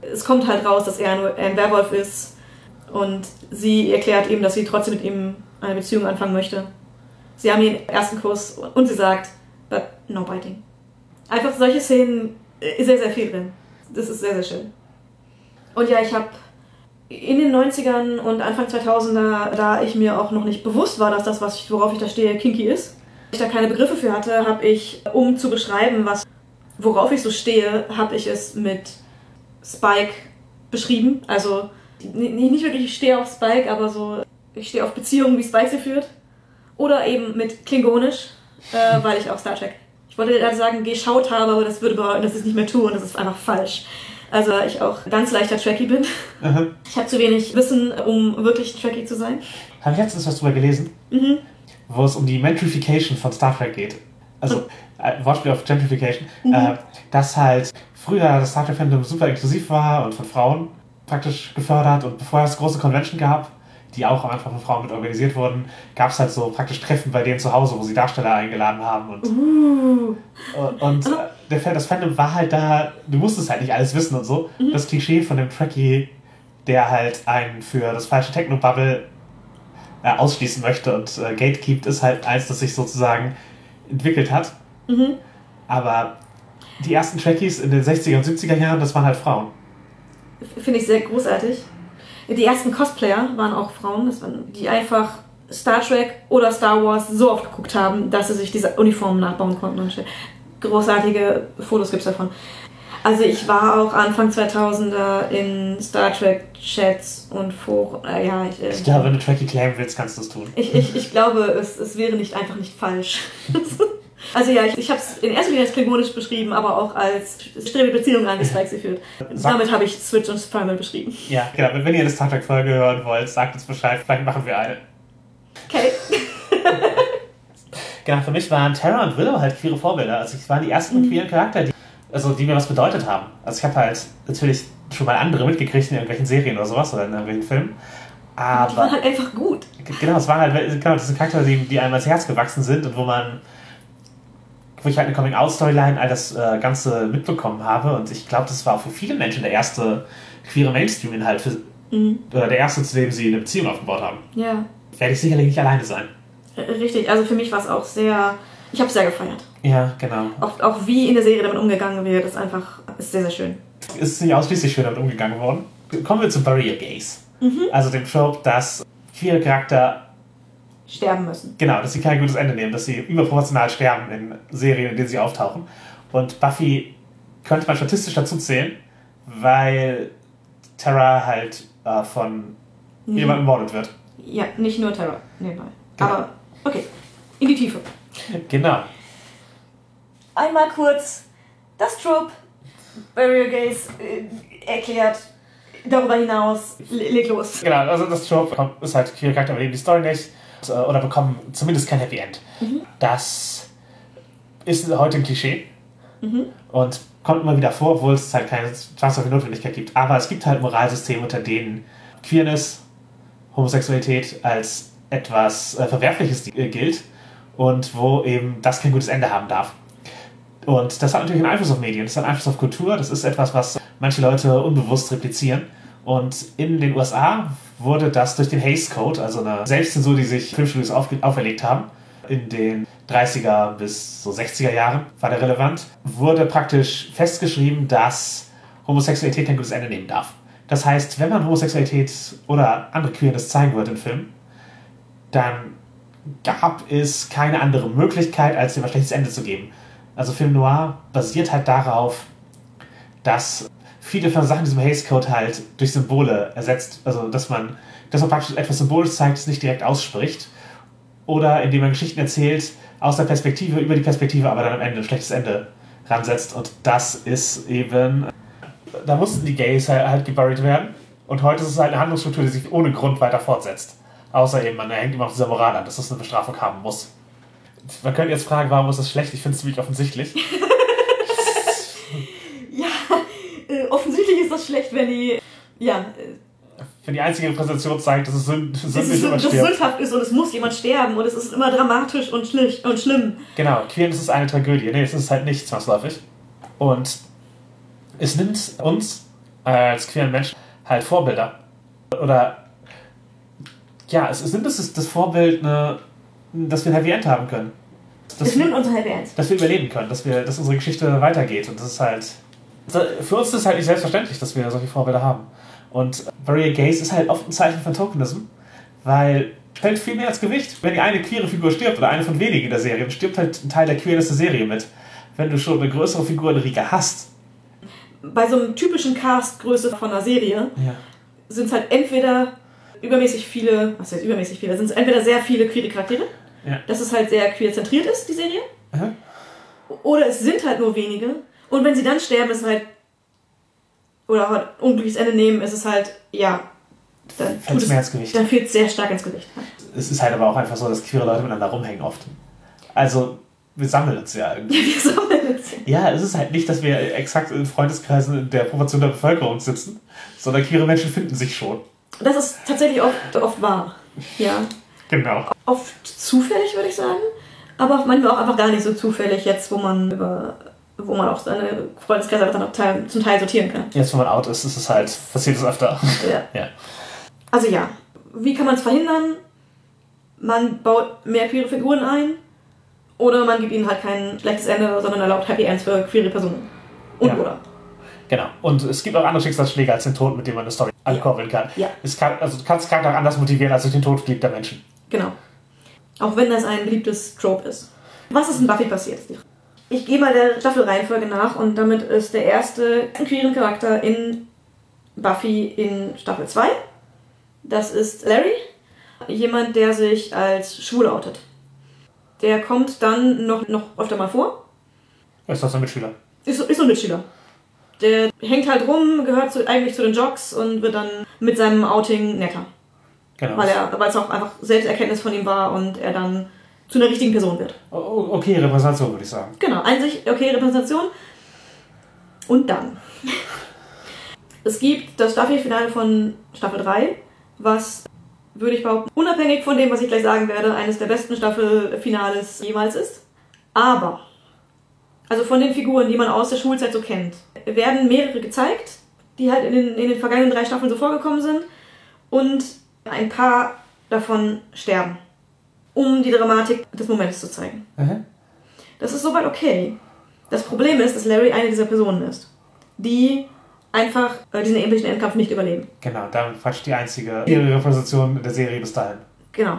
Es kommt halt raus, dass er ein Werwolf ist und sie erklärt ihm, dass sie trotzdem mit ihm eine Beziehung anfangen möchte. Sie haben den ersten Kuss und sie sagt, but no biting. Einfach solche Szenen, äh, sehr, sehr viel drin. Das ist sehr, sehr schön. Und ja, ich habe in den 90ern und Anfang 2000er, da ich mir auch noch nicht bewusst war, dass das, worauf ich da stehe, kinky ist, ich da keine Begriffe für hatte, habe ich, um zu beschreiben, was, worauf ich so stehe, habe ich es mit Spike beschrieben. Also nicht wirklich, ich stehe auf Spike, aber so, ich stehe auf Beziehungen, wie Spike sie führt. Oder eben mit Klingonisch, äh, weil ich auch Star Trek. Ich wollte gerade sagen, geschaut habe, aber das würde bedeuten, dass ich es nicht mehr tue und das ist einfach falsch. Also ich auch ganz leichter Trekkie bin. Mhm. Ich habe zu wenig Wissen, um wirklich Trekkie zu sein. Habe ich letztens was drüber gelesen, Mhm. wo es um die Gentrification von Star Trek geht. Also, äh, Wortspiel auf Gentrification. Mhm. Äh, dass halt früher das Star Trek-Fandom super inklusiv war und von Frauen praktisch gefördert und bevor es große Convention gab, die auch am Anfang von Frauen mit organisiert wurden, gab es halt so praktisch Treffen bei denen zu Hause, wo sie Darsteller eingeladen haben und Uh. Und äh, der, Fan- das Fandom war halt da, du musstest halt nicht alles wissen und so. Das Klischee von dem Trekkie, der halt einen für das falsche Techno-Bubble äh, ausschließen möchte und äh, gatekeept, ist halt eins, das sich sozusagen entwickelt hat. Mhm. Aber die ersten Trekkies in den 60er und 70er Jahren, das waren halt Frauen. Finde ich sehr großartig. Die ersten Cosplayer waren auch Frauen, das waren, die einfach Star Trek oder Star Wars so oft geguckt haben, dass sie sich diese Uniformen nachbauen konnten. Und großartige Fotos gibt es davon. Also ich war auch Anfang 2000er in Star Trek Chats und Foren. Äh, ja, ich, äh, Ich glaube, wenn du Trekkie claimen willst, kannst du es tun. Ich, ich, ich glaube, es, es wäre nicht einfach nicht falsch. also ja, ich, ich habe es in erster Linie als klingonisch beschrieben, aber auch als strebe Beziehung an die Spikes geführt. Sag- Damit habe ich Switch und Primal beschrieben. Ja, genau. Wenn ihr eine Star Trek-Folge hören wollt, sagt uns Bescheid. Vielleicht machen wir eine. Okay. Genau, für mich waren Tara und Willow halt queere Vorbilder. Also, es waren die ersten Mhm. queeren Charakter, die also die mir was bedeutet haben. Also ich habe halt natürlich schon mal andere mitgekriegt in irgendwelchen Serien oder sowas oder in irgendwelchen Filmen. Aber Die waren halt einfach gut. Genau, es waren halt genau, diese Charaktere, die, die einem ans Herz gewachsen sind und wo man wo ich halt eine Coming-out-Storyline all das äh, Ganze mitbekommen habe und ich glaube, das war für viele Menschen der erste queere Mainstream-Inhalt, für- Mhm. oder der erste, zu dem sie eine Beziehung aufgebaut haben. Ja, Werde ich sicherlich nicht alleine sein. r- richtig. Also für mich war es auch sehr. Ich habe es sehr gefeiert. Ja, genau. Auch, auch wie in der Serie damit umgegangen wird, ist einfach ist sehr, sehr schön. Ist nicht ausschließlich schön damit umgegangen worden. Kommen wir zu Barrier Gaze. Also dem Trope, dass queere Charakter Sterben müssen. Genau, dass sie kein gutes Ende nehmen, dass sie überproportional sterben in Serien, in denen sie auftauchen. Und Buffy könnte man statistisch dazu zählen, weil Terra halt äh, von Mhm. jemandem ermordet wird. Ja, nicht nur Terror nebenbei. Genau. Aber okay, in die Tiefe. Genau. Einmal kurz das Trope Barrier Gaze äh, erklärt. Darüber hinaus, le- leg los. Genau, also das Trope ist halt, queere Charakter überleben die Story nicht äh, oder bekommen zumindest kein Happy End. Das ist heute ein Klischee und kommt immer wieder vor, obwohl es halt keine zwangsläufige Notwendigkeit gibt. Aber es gibt halt Moralsysteme, unter denen Queerness, Homosexualität als etwas äh, Verwerfliches äh, gilt und wo eben das kein gutes Ende haben darf. Und das hat natürlich einen Einfluss auf Medien, das hat einen Einfluss auf Kultur, das ist etwas, was manche Leute unbewusst replizieren. Und in den USA wurde das durch den Hays Code, also eine Selbstzensur, die sich Filmstudios auf, auferlegt haben, in den 30er bis so 60er Jahren war der relevant, wurde praktisch festgeschrieben, dass Homosexualität kein gutes Ende nehmen darf. Das heißt, wenn man Homosexualität oder andere Queerness zeigen würde in Filmen, dann gab es keine andere Möglichkeit, als dem ein schlechtes Ende zu geben. Also Film Noir basiert halt darauf, dass viele von Sachen in diesem Hays Code halt durch Symbole ersetzt, also dass man, dass man praktisch etwas symbolisch zeigt, das nicht direkt ausspricht. Oder indem man Geschichten erzählt, aus der Perspektive, über die Perspektive, aber dann am Ende ein schlechtes Ende ransetzt. Und das ist eben, da mussten die Gays halt, halt geburied werden. Und heute ist es halt eine Handlungsstruktur, die sich ohne Grund weiter fortsetzt. Außer eben, man hängt immer auf dieser Moral an, dass das eine Bestrafung haben muss. Man könnte jetzt fragen, warum ist das schlecht? Ich finde es ziemlich offensichtlich. Ja, äh, offensichtlich ist das schlecht, wenn die. Ja, äh, Wenn die einzige Repräsentation zeigt, dass es sünd- dass sündhaft ist und es muss jemand sterben und es ist immer dramatisch und, schlicht und schlimm. Genau, Queerness ist eine Tragödie. Nee, es ist halt nicht zwangsläufig. Und es nimmt uns als queeren Menschen halt Vorbilder. Oder ja, es, es nimmt das, das Vorbild, ne, dass wir ein Happy End haben können. Dass, Es nimmt unser Happy End. dass wir überleben können, dass, wir, dass unsere Geschichte weitergeht. Und das ist halt. Für uns ist es halt nicht selbstverständlich, dass wir solche Vorbilder haben. Und Barrier Gaze ist halt oft ein Zeichen von Tokenism, weil fällt viel mehr als Gewicht. Wenn die eine queere Figur stirbt oder eine von wenigen in der Serie, dann stirbt halt ein Teil der Queerness der Serie mit. Wenn du schon eine größere Figur in der Riga hast, Bei so einem typischen Cast-Größe von einer Serie ja. sind es halt entweder übermäßig viele, was heißt übermäßig viele, sind es entweder sehr viele queere Charaktere, Ja. dass es halt sehr queer zentriert ist, die Serie, Aha. oder es sind halt nur wenige und wenn sie dann sterben, ist es halt oder halt unglückliches Ende nehmen, ist es halt, ja, dann Fällt's tut mehr es, ins Gewicht. dann fehlt es sehr stark ins Gewicht. Es ist halt aber auch einfach so, dass queere Leute miteinander rumhängen oft. Also, wir sammeln uns ja irgendwie. Ja, wir sammeln jetzt. Ja, es ist halt nicht, dass wir exakt in Freundeskreisen in der Proportion der Bevölkerung sitzen, sondern queere Menschen finden sich schon. Das ist tatsächlich oft, oft wahr. Ja. Genau. Oft zufällig, würde ich sagen. Aber manchmal auch einfach gar nicht so zufällig jetzt, wo man über wo man auch seine Freundeskreise dann auch teil, zum Teil sortieren kann. Jetzt, wo man out ist, ist es halt, passiert es öfter. Ja. Ja. Also ja, wie kann man es verhindern? Man baut mehr queere Figuren ein oder man gibt ihnen halt kein schlechtes Ende, sondern erlaubt Happy Ends für queere Personen. Und Ja. oder. Genau. Und es gibt auch andere Schicksalsschläge als den Tod, mit dem man eine Story ankurbeln kann. Ja. Es kann. Also du kannst Charakter anders motivieren als durch den Tod geliebter Menschen. Genau. Auch wenn das ein beliebtes Trope ist. Was ist in Buffy passiert? Ich gehe mal der Staffelreihenfolge nach und damit ist der erste queeren Charakter in Buffy in Staffel 2. Das ist Larry, jemand, der sich als schwul outet. Der kommt dann noch, noch öfter mal vor. Ist das ein Mitschüler? Ist, so- ist ein Mitschüler. Der hängt halt rum, gehört zu, eigentlich zu den Jocks und wird dann mit seinem Outing netter. Genau. Weil, er, weil es auch einfach Selbsterkenntnis von ihm war und er dann zu einer richtigen Person wird. O- o- okay, Repräsentation, würde ich sagen. Genau, einzig, okay, Repräsentation. Und dann. Es gibt das Staffelfinale von Staffel 3, was, würde ich behaupten, unabhängig von dem, was ich gleich sagen werde, eines der besten Staffelfinales jemals ist. Aber, also von den Figuren, die man aus der Schulzeit so kennt, werden mehrere gezeigt, die halt in den, in den vergangenen drei Staffeln so vorgekommen sind. Und ein paar davon sterben, um die Dramatik des Moments zu zeigen. Mhm. Das ist soweit okay. Das Problem ist, dass Larry eine dieser Personen ist, die einfach äh, diesen epischen Endkampf nicht überleben. Genau, damit Quatsch die einzige Repräsentation der Serie bis dahin. Genau.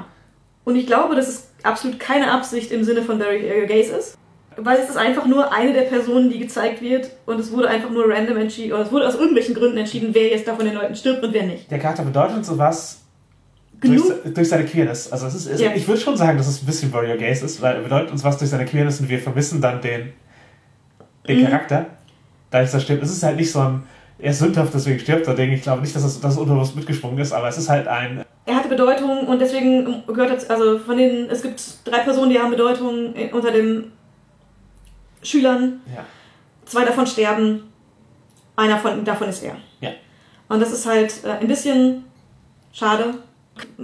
Und ich glaube, dass es absolut keine Absicht im Sinne von Barry äh, Gaze ist. Weil es ist einfach nur eine der Personen, die gezeigt wird und es wurde einfach nur random entschieden, oder es wurde aus irgendwelchen Gründen entschieden, wer jetzt da von den Leuten stirbt und wer nicht. Der Charakter bedeutet sowas durch, Genug. durch seine Queerness. Also es ist, es, Ja. ich würde schon sagen, dass es ein bisschen Warrior Gaze ist, weil er bedeutet uns was durch seine Queerness und wir vermissen dann den, den Mhm. Charakter. Da ist er stirbt. Es ist halt nicht so ein, er ist sündhaft, deswegen stirbt er, denke ich. Ich glaube nicht, dass es, dass es unterbewusst mitgesprungen ist, aber es ist halt ein, Er hatte Bedeutung und deswegen gehört jetzt, also von den, es gibt drei Personen, die haben Bedeutung unter den Schülern. ja, Zwei davon sterben, einer von, davon ist er. Ja. Und das ist halt äh, ein bisschen schade.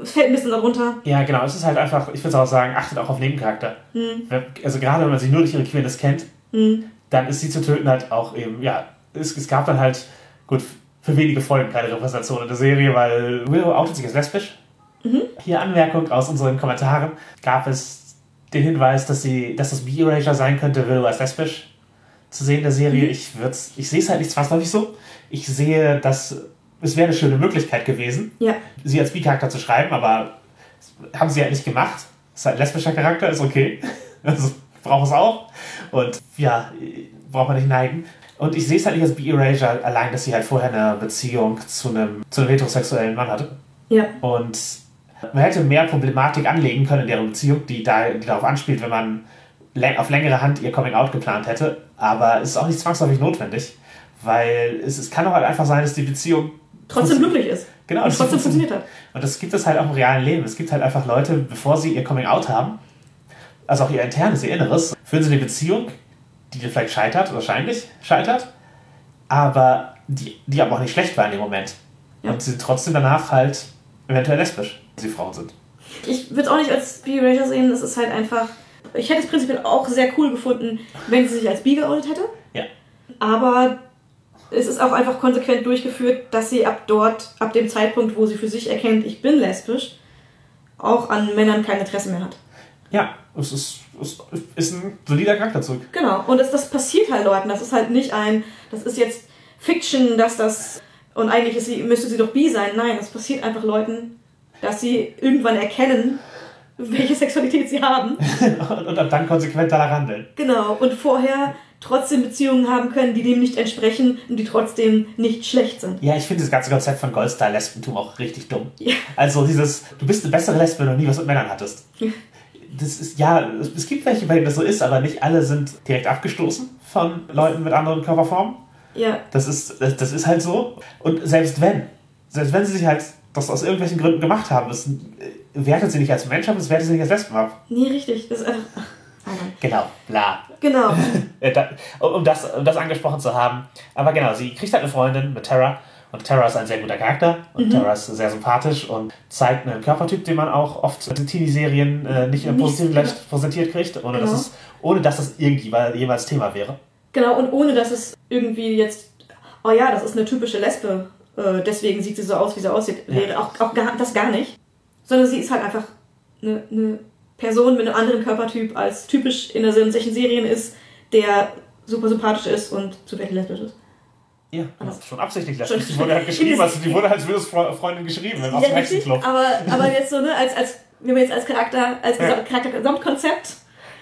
Es fällt ein bisschen darunter. ja, genau. Es ist halt einfach, ich würde auch sagen, achtet auch auf Nebencharakter. Hm, Also gerade wenn man sich nur durch ihre Queerness kennt, hm, dann ist sie zu töten halt auch eben, ja, es, es gab dann halt, gut, für wenige Folgen keine Repräsentation in der Serie, weil Willow outet sich als lesbisch. Mhm. Hier Anmerkung aus unseren Kommentaren gab es den Hinweis, dass sie, dass das B-Erasure sein könnte, Willow als lesbisch zu sehen in der Serie. Mhm. Ich ich sehe es halt nicht zwangsläufig so. Ich sehe, dass es wäre eine schöne Möglichkeit gewesen, Ja. sie als B-Charakter zu schreiben, aber haben sie halt nicht gemacht. Ist halt ein lesbischer Charakter, ist okay. Also braucht es auch. Und ja, braucht man nicht neigen. Und ich sehe es halt nicht als B-Erasure, allein, dass sie halt vorher eine Beziehung zu einem, zu einem heterosexuellen Mann hatte. Ja. Und man hätte mehr Problematik anlegen können in deren Beziehung, die, da, die darauf anspielt, wenn man auf längere Hand ihr Coming-out geplant hätte. Aber es ist auch nicht zwangsläufig notwendig, weil es, es kann doch halt einfach sein, dass die Beziehung Trotzdem glücklich ist. Genau, Und das trotzdem funktioniert. hat. Und das gibt es halt auch im realen Leben. Es gibt halt einfach Leute, bevor sie ihr Coming Out haben, also auch ihr internes, ihr Inneres, führen sie eine Beziehung, die vielleicht scheitert, wahrscheinlich scheitert, aber die, die aber auch nicht schlecht war in dem Moment. Ja. Und sie sind trotzdem danach halt eventuell lesbisch, wenn sie Frauen sind. Ich würde es auch nicht als B-Erasure sehen. Das ist halt einfach. Ich hätte es prinzipiell auch sehr cool gefunden, wenn sie sich als B geoutet hätte. Ja. Aber es ist auch einfach konsequent durchgeführt, dass sie ab dort, ab dem Zeitpunkt, wo sie für sich erkennt, ich bin lesbisch, auch an Männern kein Interesse mehr hat. Ja, es ist, es ist ein solider Charakterzug. Genau. Und das, das passiert halt Leuten. Das ist halt nicht ein, das ist jetzt Fiction, dass das, und eigentlich ist sie, müsste sie doch bi sein. Nein, das passiert einfach Leuten, dass sie irgendwann erkennen, welche Sexualität sie haben. Und, dann konsequent danach handeln. Genau. Und vorher trotzdem Beziehungen haben können, die dem nicht entsprechen und die trotzdem nicht schlecht sind. Ja, ich finde das ganze Konzept von Goldstar-Lesbentum auch richtig dumm. Ja. Also dieses, du bist eine bessere Lesbe, wenn du nie was mit Männern hattest. Das ist, ja, es, es gibt welche, bei denen das so ist, aber nicht alle sind direkt abgestoßen von Leuten mit anderen Körperformen. Ja. Das ist, das, das ist halt so. Und selbst wenn, selbst wenn sie sich halt das aus irgendwelchen Gründen gemacht haben, es äh, wertet sie nicht als Mensch ab, es wertet sie nicht als Lesben ab. Nee, richtig. Das ist einfach. Genau, bla. Genau. Äh, um, das, um das angesprochen zu haben. Aber genau, sie kriegt halt eine Freundin mit Terra. Und Terra ist ein sehr guter Charakter. Und Terra ist sehr sympathisch und zeigt einen Körpertyp, den man auch oft in Teenie-Serien äh, nicht im Nicht- positiven Licht präsentiert kriegt, ohne, dass Genau. es, ohne dass das irgendwie mal- jemals Thema wäre. Genau, und ohne dass es irgendwie jetzt, oh ja, das ist eine typische Lesbe, äh, deswegen sieht sie so aus, wie sie aussieht, Ja. wäre auch, auch gar, das gar nicht. Sondern sie ist halt einfach eine, eine Person mit einem anderen Körpertyp, als typisch in der- solchen Serien ist, der super sympathisch ist und zufällig lesbisch ist. Ja, Anders. schon absichtlich. Schon- Die wurde halt geschrieben, also die wurde als Fre- Freundin geschrieben, aus dem richtig, Hexenclub. aber, aber jetzt so, ne, als, als, wenn man jetzt als Charakter, als Ja. Gesa- Charakter-Gesamtkonzept,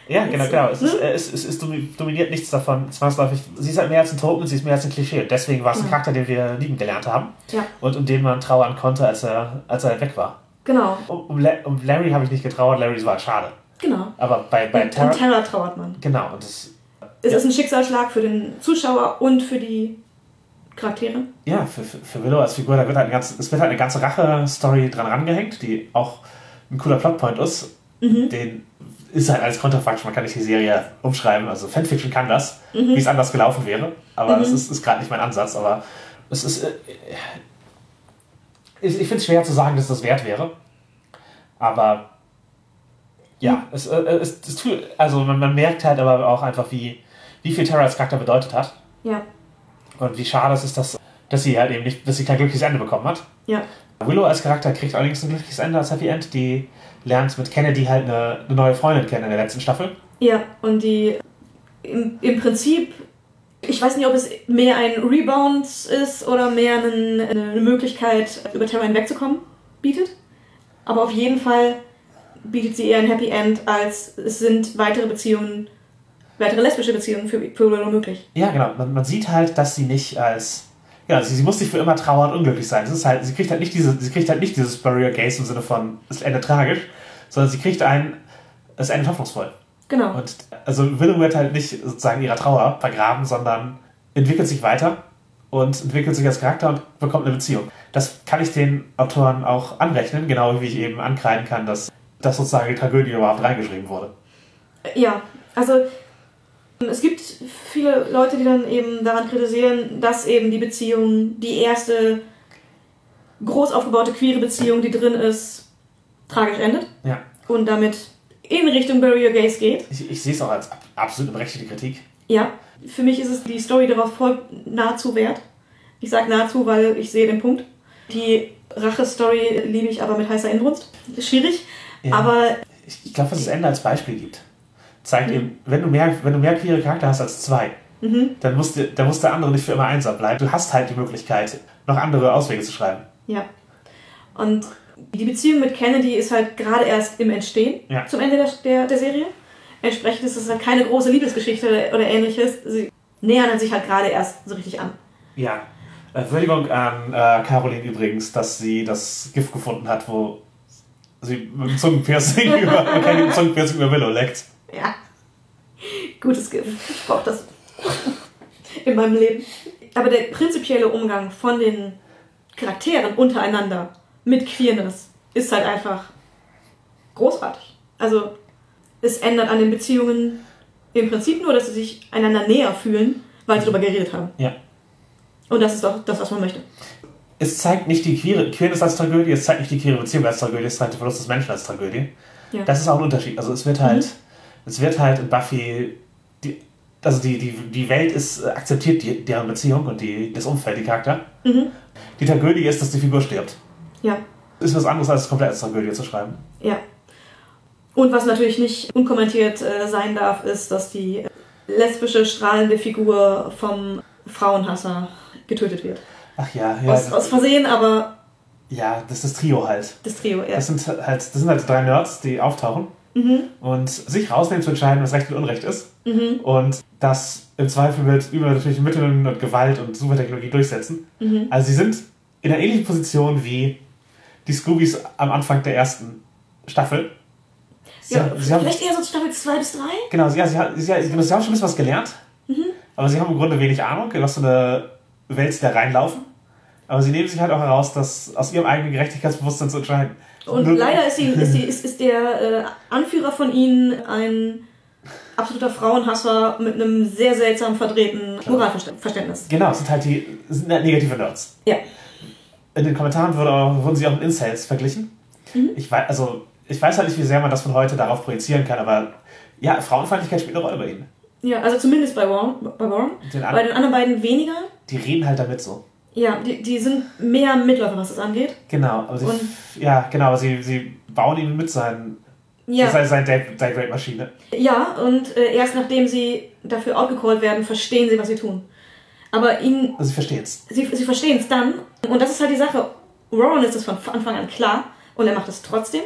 Ja, genau, genau. Es, ist, äh, es, es, es domi- dominiert nichts davon zwangsläufig. Sie ist halt mehr als ein Token, sie ist mehr als ein Klischee. Und deswegen war es ein. Charakter, den wir lieben gelernt haben ja, und um den man trauern konnte, als er, als er weg war. Genau, Um, um, La- um Larry habe ich nicht getrauert, Larry war schade. genau. Aber bei, bei Terra. und Terra trauert man. Genau, und das. Es Ja. ist ein Schicksalsschlag für den Zuschauer und für die Charaktere. Ja, für, für, für Willow als Figur, da wird halt eine ganze, es wird halt eine ganze Rache-Story dran rangehängt, die auch ein cooler Plotpoint ist. Mhm. Den ist halt alles kontrafaktisch, man kann nicht die Serie umschreiben. Also Fanfiction kann das, wie es anders gelaufen wäre. Aber das ist, ist gerade nicht mein Ansatz. Aber es ist. Ich ich finde es schwer zu sagen, dass das wert wäre. Aber ja, es, äh, es, es tut, also man, man merkt halt aber auch einfach, wie, wie viel Terra als Charakter bedeutet hat. Ja, Und wie schade es ist, dass, dass sie halt eben nicht, dass sie kein glückliches Ende bekommen hat. ja, Willow als Charakter kriegt allerdings ein glückliches Ende als Happy End. Die lernt mit Kennedy halt eine, eine neue Freundin kennen in der letzten Staffel. ja. Und die im, im Prinzip, ich weiß nicht, ob es mehr ein Rebound ist oder mehr einen, eine Möglichkeit, über Terra hinwegzukommen, bietet. Aber auf jeden Fall bietet sie eher ein Happy End, als es sind weitere Beziehungen, weitere lesbische Beziehungen für, für Willow möglich. Ja, genau. Man, man sieht halt, dass sie nicht als. Ja, sie, sie muss nicht für immer trauern und unglücklich sein. Das ist halt, sie kriegt halt nicht diese, sie kriegt halt nicht dieses Barrier Gaze im Sinne von es endet tragisch, sondern sie kriegt ein, es endet hoffnungsvoll. Genau. Und also Willow wird halt nicht sozusagen ihrer Trauer vergraben, sondern entwickelt sich weiter und entwickelt sich als Charakter und bekommt eine Beziehung. Das kann ich den Autoren auch anrechnen, genau wie ich eben ankreiden kann, dass, dass sozusagen die Tragödie überhaupt reingeschrieben wurde. Ja, also es gibt viele Leute, die dann eben daran kritisieren, dass eben die Beziehung, die erste groß aufgebaute queere Beziehung, die drin ist, tragisch endet Ja. und damit in Richtung Barrier Gaze geht. Ich, ich sehe es auch als ab- absolut berechtigte Kritik. Ja, für mich ist es die Story darauf folgt nahezu wert. Ich sage nahezu, weil ich sehe den Punkt. Die Rache-Story liebe ich aber mit heißer Inbrunst. Ist schwierig, Ja. aber Ich, glaube, was das Ende als Beispiel gibt, zeigt eben, wenn du mehr, wenn du mehr queere Charakter hast als zwei, dann, muss der, dann muss der andere nicht für immer einsam bleiben. Du hast halt die Möglichkeit, noch andere Auswege zu schreiben. Ja. Und die Beziehung mit Kennedy ist halt gerade erst im Entstehen Ja. zum Ende der, der, der Serie. Entsprechend ist es halt keine große Liebesgeschichte oder, ähnliches. Sie nähern sich halt gerade erst so richtig an. Ja. Würdigung an äh, Caroline übrigens, dass sie das Gift gefunden hat, wo sie mit dem Zungenpiercing über, mit Zungenpiercing über Willow leckt. Ja. Gutes Gift. Ich brauche das in meinem Leben. Aber der prinzipielle Umgang von den Charakteren untereinander mit Queerness ist halt einfach großartig. Also es ändert an den Beziehungen im Prinzip nur, dass sie sich einander näher fühlen, weil sie darüber geredet haben. Ja. Und das ist doch das, was man möchte. Es zeigt nicht die queere, Queerness als Tragödie, es zeigt nicht die queere Beziehung als Tragödie, es zeigt den Verlust des Menschen als Tragödie. Ja. Das ist auch ein Unterschied. Also es wird halt, es wird halt in Buffy, die, also die, die, die Welt ist, äh, akzeptiert die, deren Beziehung und die, das Umfeld, die Charakter. Die Tragödie ist, dass die Figur stirbt. Ja, Ist was anderes, als komplett als Tragödie zu schreiben. ja. Und was natürlich nicht unkommentiert äh, sein darf, ist, dass die äh, lesbische, strahlende Figur vom Frauenhasser getötet wird. Ach ja, ja. Aus, aus Versehen, aber ja, das ist das Trio halt. das Trio, ja. Das sind halt, das sind halt drei Nerds, die auftauchen und sich rausnehmen zu entscheiden, was Recht und Unrecht ist. Und das im Zweifel mit übernatürlichen Mitteln und Gewalt und Supertechnologie durchsetzen. Also sie sind in einer ähnlichen Position wie die Scoobies am Anfang der ersten Staffel. Sie, ja haben- sie haben, vielleicht eher so Staffel 2 bis 3? genau, sie, ja, sie, haben- sie, haben- schon ein bisschen was gelernt, aber sie haben im Grunde wenig Ahnung, was für eine Welt da reinlaufen. Aber sie nehmen sich halt auch heraus, das aus ihrem eigenen Gerechtigkeitsbewusstsein zu entscheiden. Und Nur- leider ist, sie, ist, sie, ist, ist der äh, Anführer von ihnen ein absoluter Frauenhasser mit einem sehr seltsam verdrehten Moralverständnis. Genau, es sind halt die sind halt negative Nerds. Ja. In den Kommentaren wurde wurden sie auch mit Incels verglichen. Ich weiß, also, ich weiß halt nicht, wie sehr man das von heute darauf projizieren kann, aber ja, Frauenfeindlichkeit spielt eine Rolle bei ihnen. Ja, also zumindest bei Warren. Bei, Warren. Den bei den anderen beiden weniger. Die reden halt damit so. Ja, die, die sind mehr Mitläufer, was das angeht. Genau, aber sie, Und- ja, genau, sie, sie bauen ihn mit seinen, Ja, seine, seine Date-Rate-Maschine. ja und äh, erst nachdem sie dafür outgecallt werden, verstehen sie, was sie tun. Aber ihnen, Also sie verstehen's. sie, sie verstehen es dann. Und das ist halt die Sache. Warren ist es von Anfang an klar und er macht es trotzdem.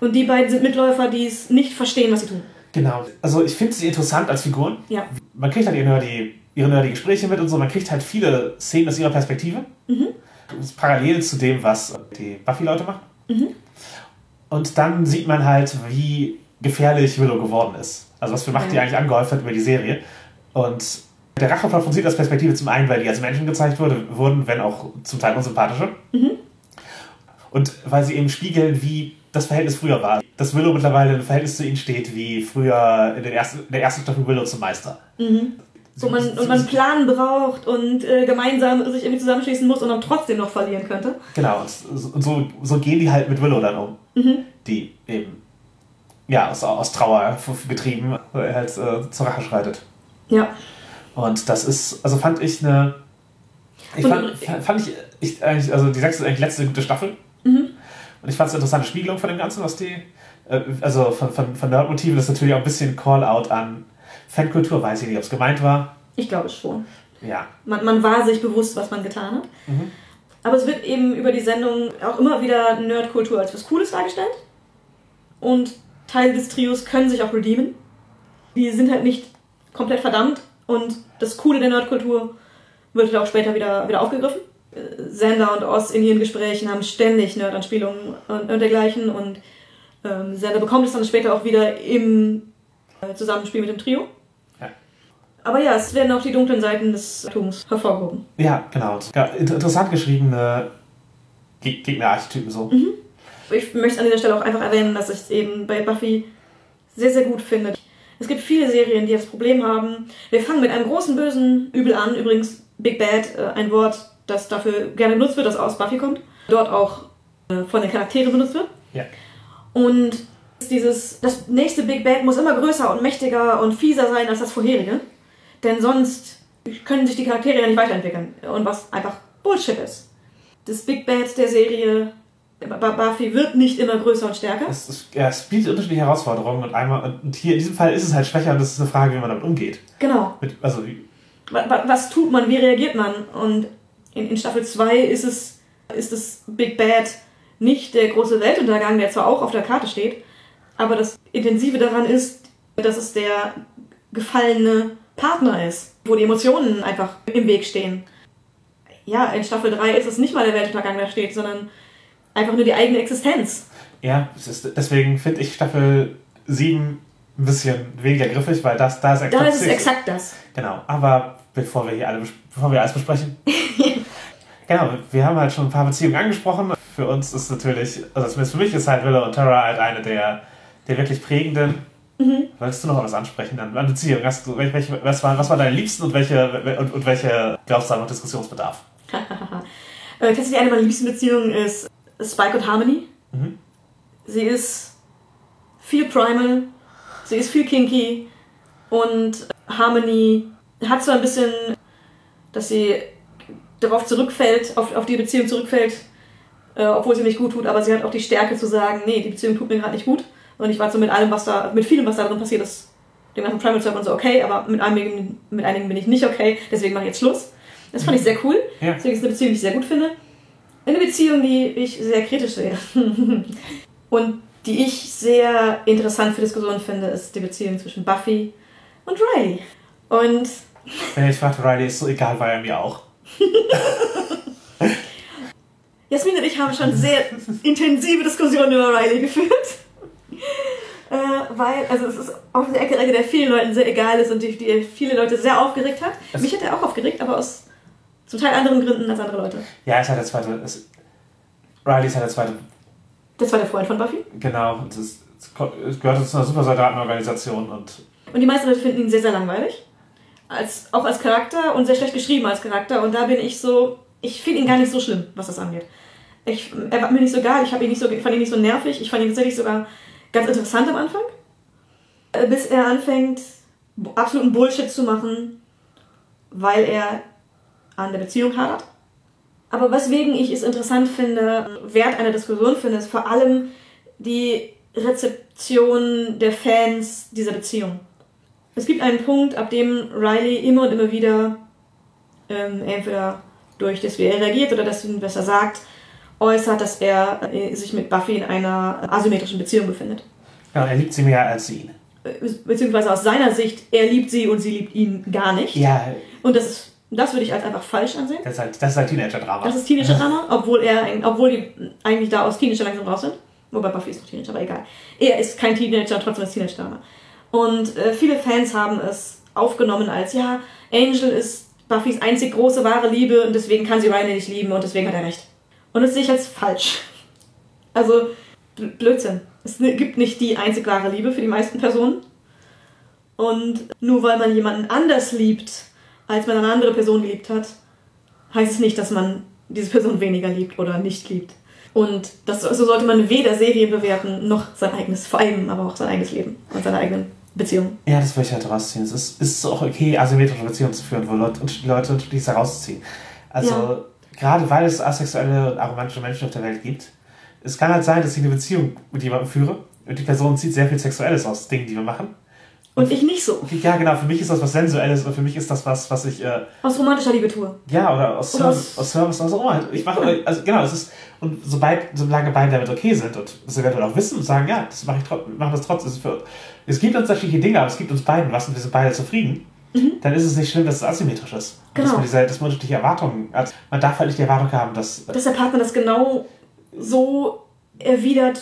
Und die beiden sind Mitläufer, die es nicht verstehen, was sie tun. Genau. Also ich finde sie interessant als Figuren. Ja. Man kriegt halt ihre nerdy, ihre nerdy Gespräche mit und so. Man kriegt halt viele Szenen aus ihrer Perspektive. Das ist parallel zu dem, was die Buffy-Leute machen. Und dann sieht man halt, wie gefährlich Willow geworden ist. Also was für Macht die Ja. eigentlich angehäuft hat über die Serie. Und der Racheplot von als Perspektive zum einen, weil die als Menschen gezeigt wurde, wurden, wenn auch zum Teil unsympathische. Und weil sie eben spiegeln, wie das Verhältnis früher war. Dass Willow mittlerweile im Verhältnis zu ihnen steht, wie früher in, den ersten, in der ersten Staffel Willow zum Meister. Mhm. Wo man, und man einen Plan braucht und äh, gemeinsam sich irgendwie zusammenschließen muss und dann trotzdem noch verlieren könnte. Genau, und so, so gehen die halt mit Willow dann um. Mhm. Die eben, ja, aus, aus Trauer getrieben halt äh, zur Rache schreitet. Ja. Und das ist, also fand ich eine. Ich fand, fand ich, ich eigentlich, also die sechste ist eigentlich letzte gute Staffel. Mhm. Und ich fand es eine interessante Spiegelung von dem Ganzen, was die, äh, also von, von, von Nerdmotiven, das ist natürlich auch ein bisschen Call-out an Fankultur, weiß ich nicht, ob es gemeint war. Ich glaube schon. Ja. Man, man war sich bewusst, was man getan hat. Mhm. Aber es wird eben über die Sendung auch immer wieder Nerdkultur als was Cooles dargestellt. Und Teile des Trios können sich auch redeemen. Die sind halt nicht komplett verdammt. Und das Coole der Nerdkultur wird halt auch später wieder, wieder aufgegriffen. Sender und Oz in ihren Gesprächen haben ständig Nerd-Anspielungen und, und dergleichen. Und ähm, Sender bekommt es dann später auch wieder im äh, Zusammenspiel mit dem Trio. Ja. Aber ja, es werden auch die dunklen Seiten des Atoms hervorgehoben. Ja, genau. Interessant geschriebene Geg Gegnerarchetypen so. Mhm. Ich möchte an dieser Stelle auch einfach erwähnen, dass ich es eben bei Buffy sehr, sehr gut finde. Es gibt viele Serien, die das Problem haben. Wir fangen mit einem großen bösen Übel an. Übrigens, Big Bad, äh, ein Wort, das dafür gerne benutzt wird, das aus Buffy kommt. Dort auch äh, von den Charakteren benutzt wird. Ja. Und dieses, das nächste Big Bad muss immer größer und mächtiger und fieser sein als das vorherige. Denn sonst können sich die Charaktere ja nicht weiterentwickeln. Und was einfach Bullshit ist. Das Big Bad der Serie Buffy wird nicht immer größer und stärker. Es, es, ja, es bietet unterschiedliche Herausforderungen und einmal und hier in diesem Fall ist es halt schwächer und das ist eine Frage, wie man damit umgeht. Genau. Mit, also wie, was, was tut man, wie reagiert man? Und in, in Staffel 2 ist es ist das Big Bad nicht der große Weltuntergang, der zwar auch auf der Karte steht, aber das Intensive daran ist, dass es der gefallene Partner ist, wo die Emotionen einfach im Weg stehen. Ja, in Staffel 3 ist es nicht mal der Weltuntergang, der steht, sondern einfach nur die eigene Existenz. Ja, ist, deswegen finde ich Staffel 7 ein bisschen weniger griffig, weil das, da ist exakt, da ist es exakt das. Genau, aber bevor wir hier alle, bevor wir alles besprechen. genau, wir haben halt schon ein paar Beziehungen angesprochen. Für uns ist natürlich, also zumindest für mich ist halt Willow und Tara halt eine der, der wirklich prägenden. Mhm. Wolltest du noch was ansprechen dann an Beziehungen? Hast du, welche, was, war, was war deine Liebsten und welche, und, und welche glaubst du haben noch Diskussionsbedarf? äh, tatsächlich eine meiner liebsten Beziehungen ist Spike und Harmony. Mhm. Sie ist viel primal, sie ist viel kinky und Harmony hat zwar ein bisschen, dass sie darauf zurückfällt, auf, auf die Beziehung zurückfällt, äh, obwohl sie nicht gut tut, aber sie hat auch die Stärke zu sagen, nee, die Beziehung tut mir gerade nicht gut. Und ich war so mit allem, was da, mit vielem, was da drin passiert ist, dem ganzen Primal Server und so okay, aber mit einigen, mit einigen bin ich nicht okay, deswegen mache ich jetzt Schluss. Das fand ich sehr cool. Ja. Deswegen ist eine Beziehung, die ich sehr gut finde. Eine Beziehung, die ich sehr kritisch sehe. und die ich sehr interessant für Diskussionen finde, ist die Beziehung zwischen Buffy und Riley. Und. Wenn ich fragte, Riley ist so egal, war er mir auch. Jasmin und ich haben schon sehr intensive Diskussionen über Riley geführt. Äh, weil, also es ist auf der Ecke, der vielen Leuten sehr egal ist und die, die viele Leute sehr aufgeregt hat. Es Mich hat er auch aufgeregt, aber aus zum Teil anderen Gründen als andere Leute. Ja, es hat der zweite. Es, Riley ist halt der zweite. Das war der Freund von Buffy? Genau. Das, es gehört zu einer Supersoldatenorganisation und. Und die meisten Leute finden ihn sehr, sehr langweilig. Als, auch als Charakter und sehr schlecht geschrieben als Charakter. Und da bin ich so. Ich finde ihn gar nicht so schlimm, was das angeht. Ich, er war mir nicht so geil, ich, ihn nicht so, ich fand ihn nicht so nervig, ich fand ihn tatsächlich sogar ganz interessant am Anfang. Äh, bis er anfängt, absoluten Bullshit zu machen, weil er an der Beziehung hadert. Aber weswegen ich es interessant finde, wert einer Diskussion finde, ist vor allem die Rezeption der Fans dieser Beziehung. Es gibt einen Punkt, ab dem Riley immer und immer wieder ähm, entweder durch das, wie er reagiert oder das, was er sagt, äußert, dass er äh, sich mit Buffy in einer asymmetrischen Beziehung befindet. Ja, er liebt sie mehr als sie. Äh, beziehungsweise aus seiner Sicht, er liebt sie und sie liebt ihn gar nicht. Ja. Und das ist das würde ich als einfach falsch ansehen. Das ist halt, das ist halt Teenager-Drama. Das ist Teenager-Drama, obwohl, er, obwohl die eigentlich da aus Teenager langsam raus sind. Wobei Buffy ist auch Teenager, aber egal. Er ist kein Teenager, trotzdem ist Teenager-Drama. Und äh, viele Fans haben es aufgenommen als, ja, Angel ist Buffys einzig große wahre Liebe und deswegen kann sie Ryan nicht lieben und deswegen hat er recht. Und das sehe ich als falsch. Also, Bl- Blödsinn. Es gibt nicht die einzig wahre Liebe für die meisten Personen. Und nur weil man jemanden anders liebt, als man eine andere Person geliebt hat, heißt es nicht, dass man diese Person weniger liebt oder nicht liebt. Und das, so sollte man weder Serien bewerten, noch sein eigenes, vor allem aber auch sein eigenes Leben und seine eigenen Beziehungen. Ja, das will ich halt rausziehen. Es ist, ist auch okay, asymmetrische Beziehungen zu führen, wo Leute, Leute unterschiedliches herausziehen. Also, Ja. gerade weil es asexuelle und aromantische Menschen auf der Welt gibt, es kann halt sein, dass ich eine Beziehung mit jemandem führe und die Person zieht sehr viel Sexuelles aus Dingen, die wir machen. Und ich nicht so. Ja, genau, für mich ist das was Sensuelles und für mich ist das was, was ich, äh, Aus romantischer Liebe tue. ja, oder aus Oder Service, aus- aus Service, was auch immer. Ich mache, also genau, es ist, und sobald, solange beide damit okay sind und es eventuell auch wissen und sagen, ja, das mache ich trotzdem, machen das trotzdem. Für, es gibt unterschiedliche Dinge, aber es gibt uns beiden was und wir sind beide zufrieden. Dann ist es nicht schlimm, dass es asymmetrisch ist. Und Dass Genau. man, diese, dass man unterschiedliche Erwartungen hat. Man darf halt nicht die Erwartung haben, dass. Dass der Partner das genau so erwidert,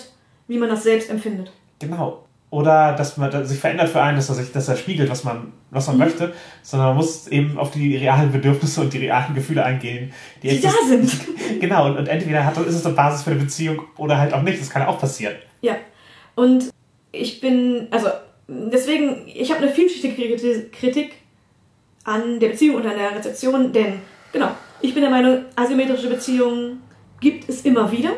wie man das selbst empfindet. Genau. Oder dass man sich verändert für einen, dass er sich, dass er spiegelt, was man, was man möchte, sondern man muss eben auf die realen Bedürfnisse und die realen Gefühle eingehen, die, Die da sind. Genau, und, und entweder hat, ist es eine Basis für eine Beziehung oder halt auch nicht. Das kann auch passieren. Ja. Und ich bin, also deswegen, ich habe eine vielschichtige Kriti- Kritik an der Beziehung und an der Rezeption, denn genau, ich bin der Meinung, asymmetrische Beziehungen gibt es immer wieder.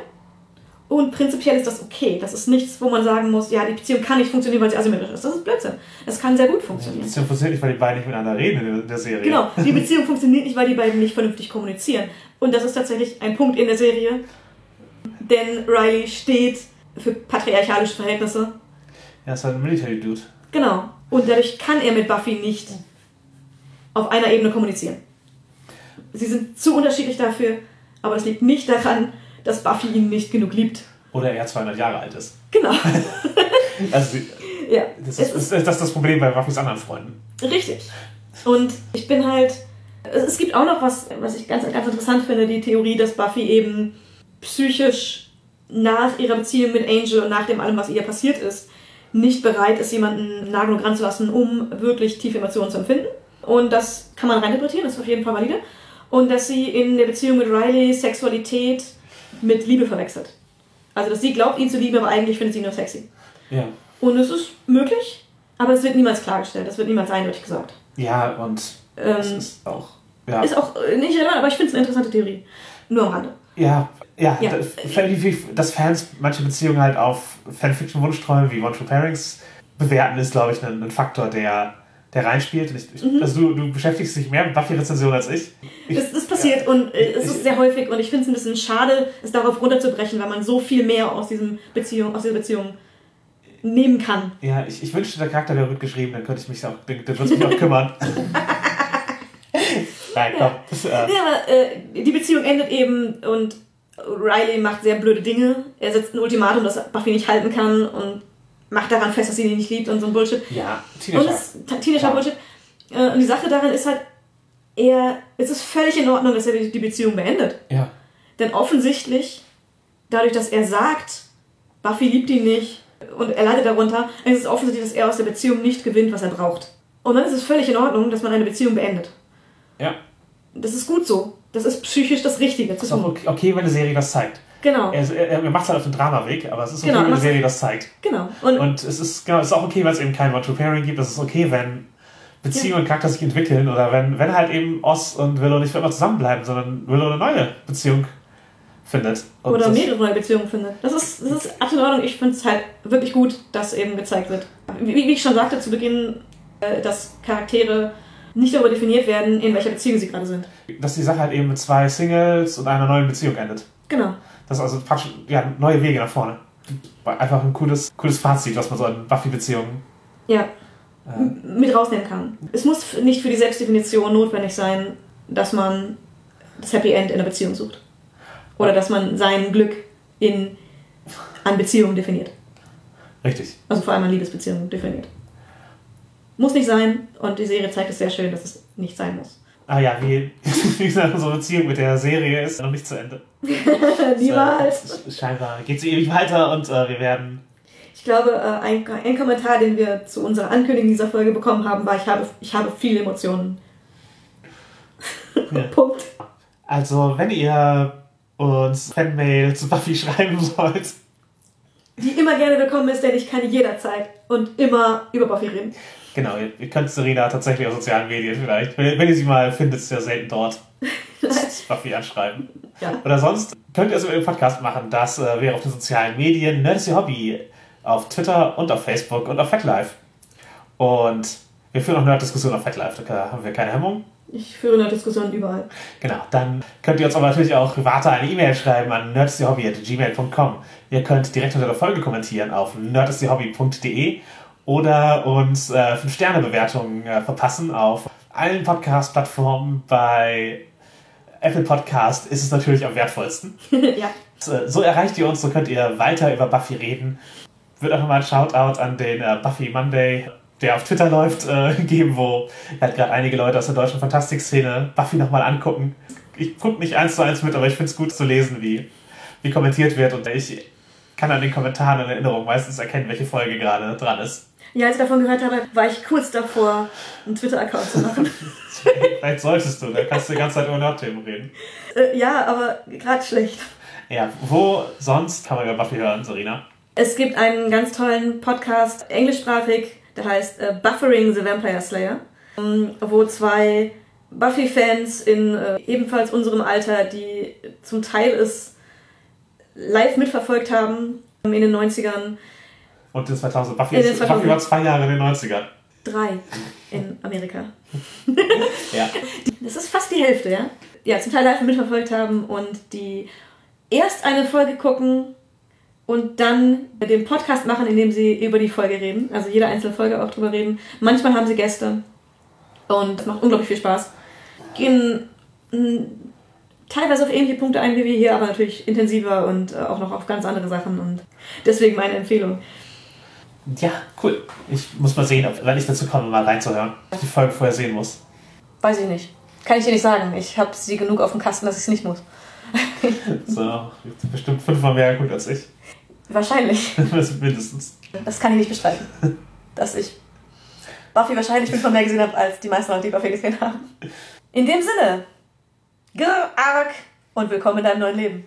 Und prinzipiell ist das okay. Das ist nichts, wo man sagen muss, ja, die Beziehung kann nicht funktionieren, weil sie asymmetrisch ist. Das ist Blödsinn. Es kann sehr gut Die funktionieren. Beziehung funktioniert nicht, weil die beiden nicht miteinander reden in der- Serie. Genau, die Beziehung funktioniert nicht, weil die beiden nicht vernünftig kommunizieren. Und das ist tatsächlich ein Punkt in der Serie. Denn Riley steht für patriarchalische Verhältnisse. Ja, ist halt ein Military Dude. Genau. Und dadurch kann er mit Buffy nicht auf einer Ebene kommunizieren. Sie sind zu unterschiedlich dafür, aber das liegt nicht daran, dass Buffy ihn nicht genug liebt. Oder er 200 Jahre alt ist. Genau. Also, ja. das es ist, das ist das Problem bei Buffys anderen Freunden. Richtig. Und ich bin halt. Es es gibt auch noch was, was ich ganz, ganz interessant finde, die Theorie, dass Buffy eben psychisch nach ihrer Beziehung mit Angel und nach dem allem, was ihr passiert ist, nicht bereit ist, jemanden nah genug ranzulassen, um wirklich tiefe Emotionen zu empfinden. Und das kann man reininterpretieren, das ist auf jeden Fall valide. Und dass sie in der Beziehung mit Riley Sexualität mit Liebe verwechselt. Also, dass sie glaubt, ihn zu lieben, aber eigentlich findet sie ihn nur sexy. Ja. Und es ist möglich, aber es wird niemals klargestellt, das wird niemals eindeutig gesagt. Ja, und Ähm, es ist auch. Ja, Ist auch äh, nicht relevant, aber ich finde es eine interessante Theorie. Nur am Rande. ja, ja, Ja. da- vielleicht wie- dass Fans manche Beziehungen halt auf Fanfiction-Wunschträume wie One True Pairings bewerten, ist, glaube ich, ein, ein Faktor, der, der reinspielt. Ich, ich, Mhm. Also du, du beschäftigst dich mehr mit Buffy-Rezensionen als ich. ich Das, das passiert und äh, es ist sehr häufig und ich finde es ein bisschen schade, es darauf runterzubrechen, weil man so viel mehr aus, diesem Beziehung, aus dieser Beziehung nehmen kann. Ja, ich, ich wünschte, der Charakter wäre gut geschrieben, dann könnte ich mich auch, dann, dann würde ich mich auch kümmern. Nein, komm. Das, äh, Ja, aber äh, die Beziehung endet eben und Riley macht sehr blöde Dinge. Er setzt ein Ultimatum, das Buffy nicht halten kann und macht daran fest, dass sie ihn nicht liebt und so ein Bullshit. ja, Und Teenager. ist teenager. Bullshit. Äh, Und die Sache daran ist halt, er, es ist völlig in Ordnung, dass er die die Beziehung beendet. Ja. Denn offensichtlich, dadurch, dass er sagt, Buffy liebt ihn nicht und er leidet darunter, ist es offensichtlich, dass er aus der Beziehung nicht gewinnt, was er braucht. Und dann ist es völlig in Ordnung, dass man eine Beziehung beendet. Ja. Das ist gut so. Das ist psychisch das Richtige zu Ist okay, wenn eine Serie das zeigt. Genau. Er, er, er macht es halt auf den Dramaweg, aber es ist okay, Genau, wenn eine Serie das zeigt. Genau. Und, Und es ist, genau, es ist auch okay, wenn es eben kein One-True-Pairing gibt. Es ist okay, wenn Beziehungen und Charakter sich entwickeln oder wenn, wenn halt eben Oz und Willow nicht für immer zusammenbleiben, sondern Willow eine neue Beziehung findet. Und oder mehrere neue Beziehungen findet. Das ist, das ist absolut in Ordnung. Ich finde es halt wirklich gut, dass eben gezeigt wird. Wie, wie ich schon sagte zu Beginn, äh, dass Charaktere nicht darüber definiert werden, in welcher Beziehung sie gerade sind. Dass die Sache halt eben mit zwei Singles und einer neuen Beziehung endet. Genau. Das ist also praktisch ja, neue Wege nach vorne. Einfach ein cooles, cooles Fazit, was man so in Buffy-Beziehungen. Ja, Äh, mit rausnehmen kann. Es muss nicht für die Selbstdefinition notwendig sein, dass man das Happy End in einer Beziehung sucht. Oder dass man sein Glück in, an Beziehungen definiert. richtig. Also vor allem an Liebesbeziehungen definiert. Muss nicht sein und die Serie zeigt es sehr schön, dass es nicht sein muss. Ah ja, wie, wie gesagt, unsere Beziehung mit der Serie ist noch nicht zu Ende. Niemals. Äh, Scheinbar geht sie ewig weiter und äh, wir werden. Ich glaube, äh, ein, ein Kommentar, den wir zu unserer Ankündigung dieser Folge bekommen haben, war, ich habe, ich habe viele Emotionen. Ja. Punkt. Also, wenn ihr uns Fanmail zu Buffy schreiben wollt, die immer gerne willkommen ist, denn ich kann jederzeit und immer über Buffy reden. Genau, ihr, ihr könnt Serena tatsächlich auf sozialen Medien vielleicht, wenn, wenn ihr sie mal findet, ist ja selten dort. Buffy anschreiben. Ja. Oder sonst könnt ihr es über den Podcast machen. Das äh, wäre auf den sozialen Medien. Nerd ist ihr Hobby. Auf Twitter und auf Facebook und auf FatLife. Und wir führen auch Nerd-Diskussionen auf FatLife. Da haben wir keine Hemmung. Ich führe eine Diskussion überall. Genau, dann könnt ihr uns aber natürlich auch privater eine E-Mail schreiben an nerdistihobby.gmail.com. Ihr könnt direkt unter der Folge kommentieren auf nerdistihobby.de oder uns äh, 5-Sterne-Bewertungen äh, verpassen auf allen Podcast-Plattformen. Bei Apple Podcast ist es natürlich am wertvollsten. ja. So erreicht ihr uns, so könnt ihr weiter über Buffy reden. Wird auch nochmal ein Shoutout an den äh, Buffy Monday, der auf Twitter läuft, äh, geben, wo halt gerade einige Leute aus der deutschen Fantastik-Szene Buffy nochmal angucken. Ich gucke nicht eins zu eins mit, aber ich finde es gut zu lesen, wie, wie kommentiert wird. Und ich kann an den Kommentaren in Erinnerung meistens erkennen, welche Folge gerade dran ist. Ja, als ich davon gehört habe, war ich kurz davor, einen Twitter-Account zu machen. Vielleicht solltest du, da kannst du die ganze Zeit über Nerdthemen reden. äh, ja, aber gerade schlecht. Ja, wo sonst kann man über Buffy hören, Serena? Es gibt einen ganz tollen Podcast, englischsprachig, der heißt äh, Buffering the Vampire Slayer, ähm, wo zwei Buffy-Fans in äh, ebenfalls unserem Alter, die zum Teil es live mitverfolgt haben in den 90ern, Und in 2000. Buffy, In den ist, 2000. Buffy war zwei Jahre in den 90ern. drei in Amerika. Ja. Das ist fast die Hälfte, ja? Ja, zum Teil live mitverfolgt haben und die erst eine Folge gucken und dann den Podcast machen, in dem sie über die Folge reden. Also jede einzelne Folge auch drüber reden. Manchmal haben sie Gäste und es macht unglaublich viel Spaß. Gehen mh, teilweise auf ähnliche Punkte ein wie wir hier, aber natürlich intensiver und äh, auch noch auf ganz andere Sachen und deswegen meine Empfehlung. Ja, cool. Ich muss mal sehen, ob, wenn ich dazu komme, mal reinzuhören. Ich die Folge vorher sehen muss. Weiß ich nicht. Kann ich dir nicht sagen. Ich habe sie genug auf dem Kasten, dass ich es nicht muss. So, bestimmt fünfmal mehr gut als ich. Wahrscheinlich. Mindestens. Das kann ich nicht bestreiten. Dass ich Buffy wahrscheinlich fünfmal mehr gesehen habe, als die meisten Leute, die Buffy gesehen haben. In dem Sinne, Grr, Arg und willkommen in deinem neuen Leben.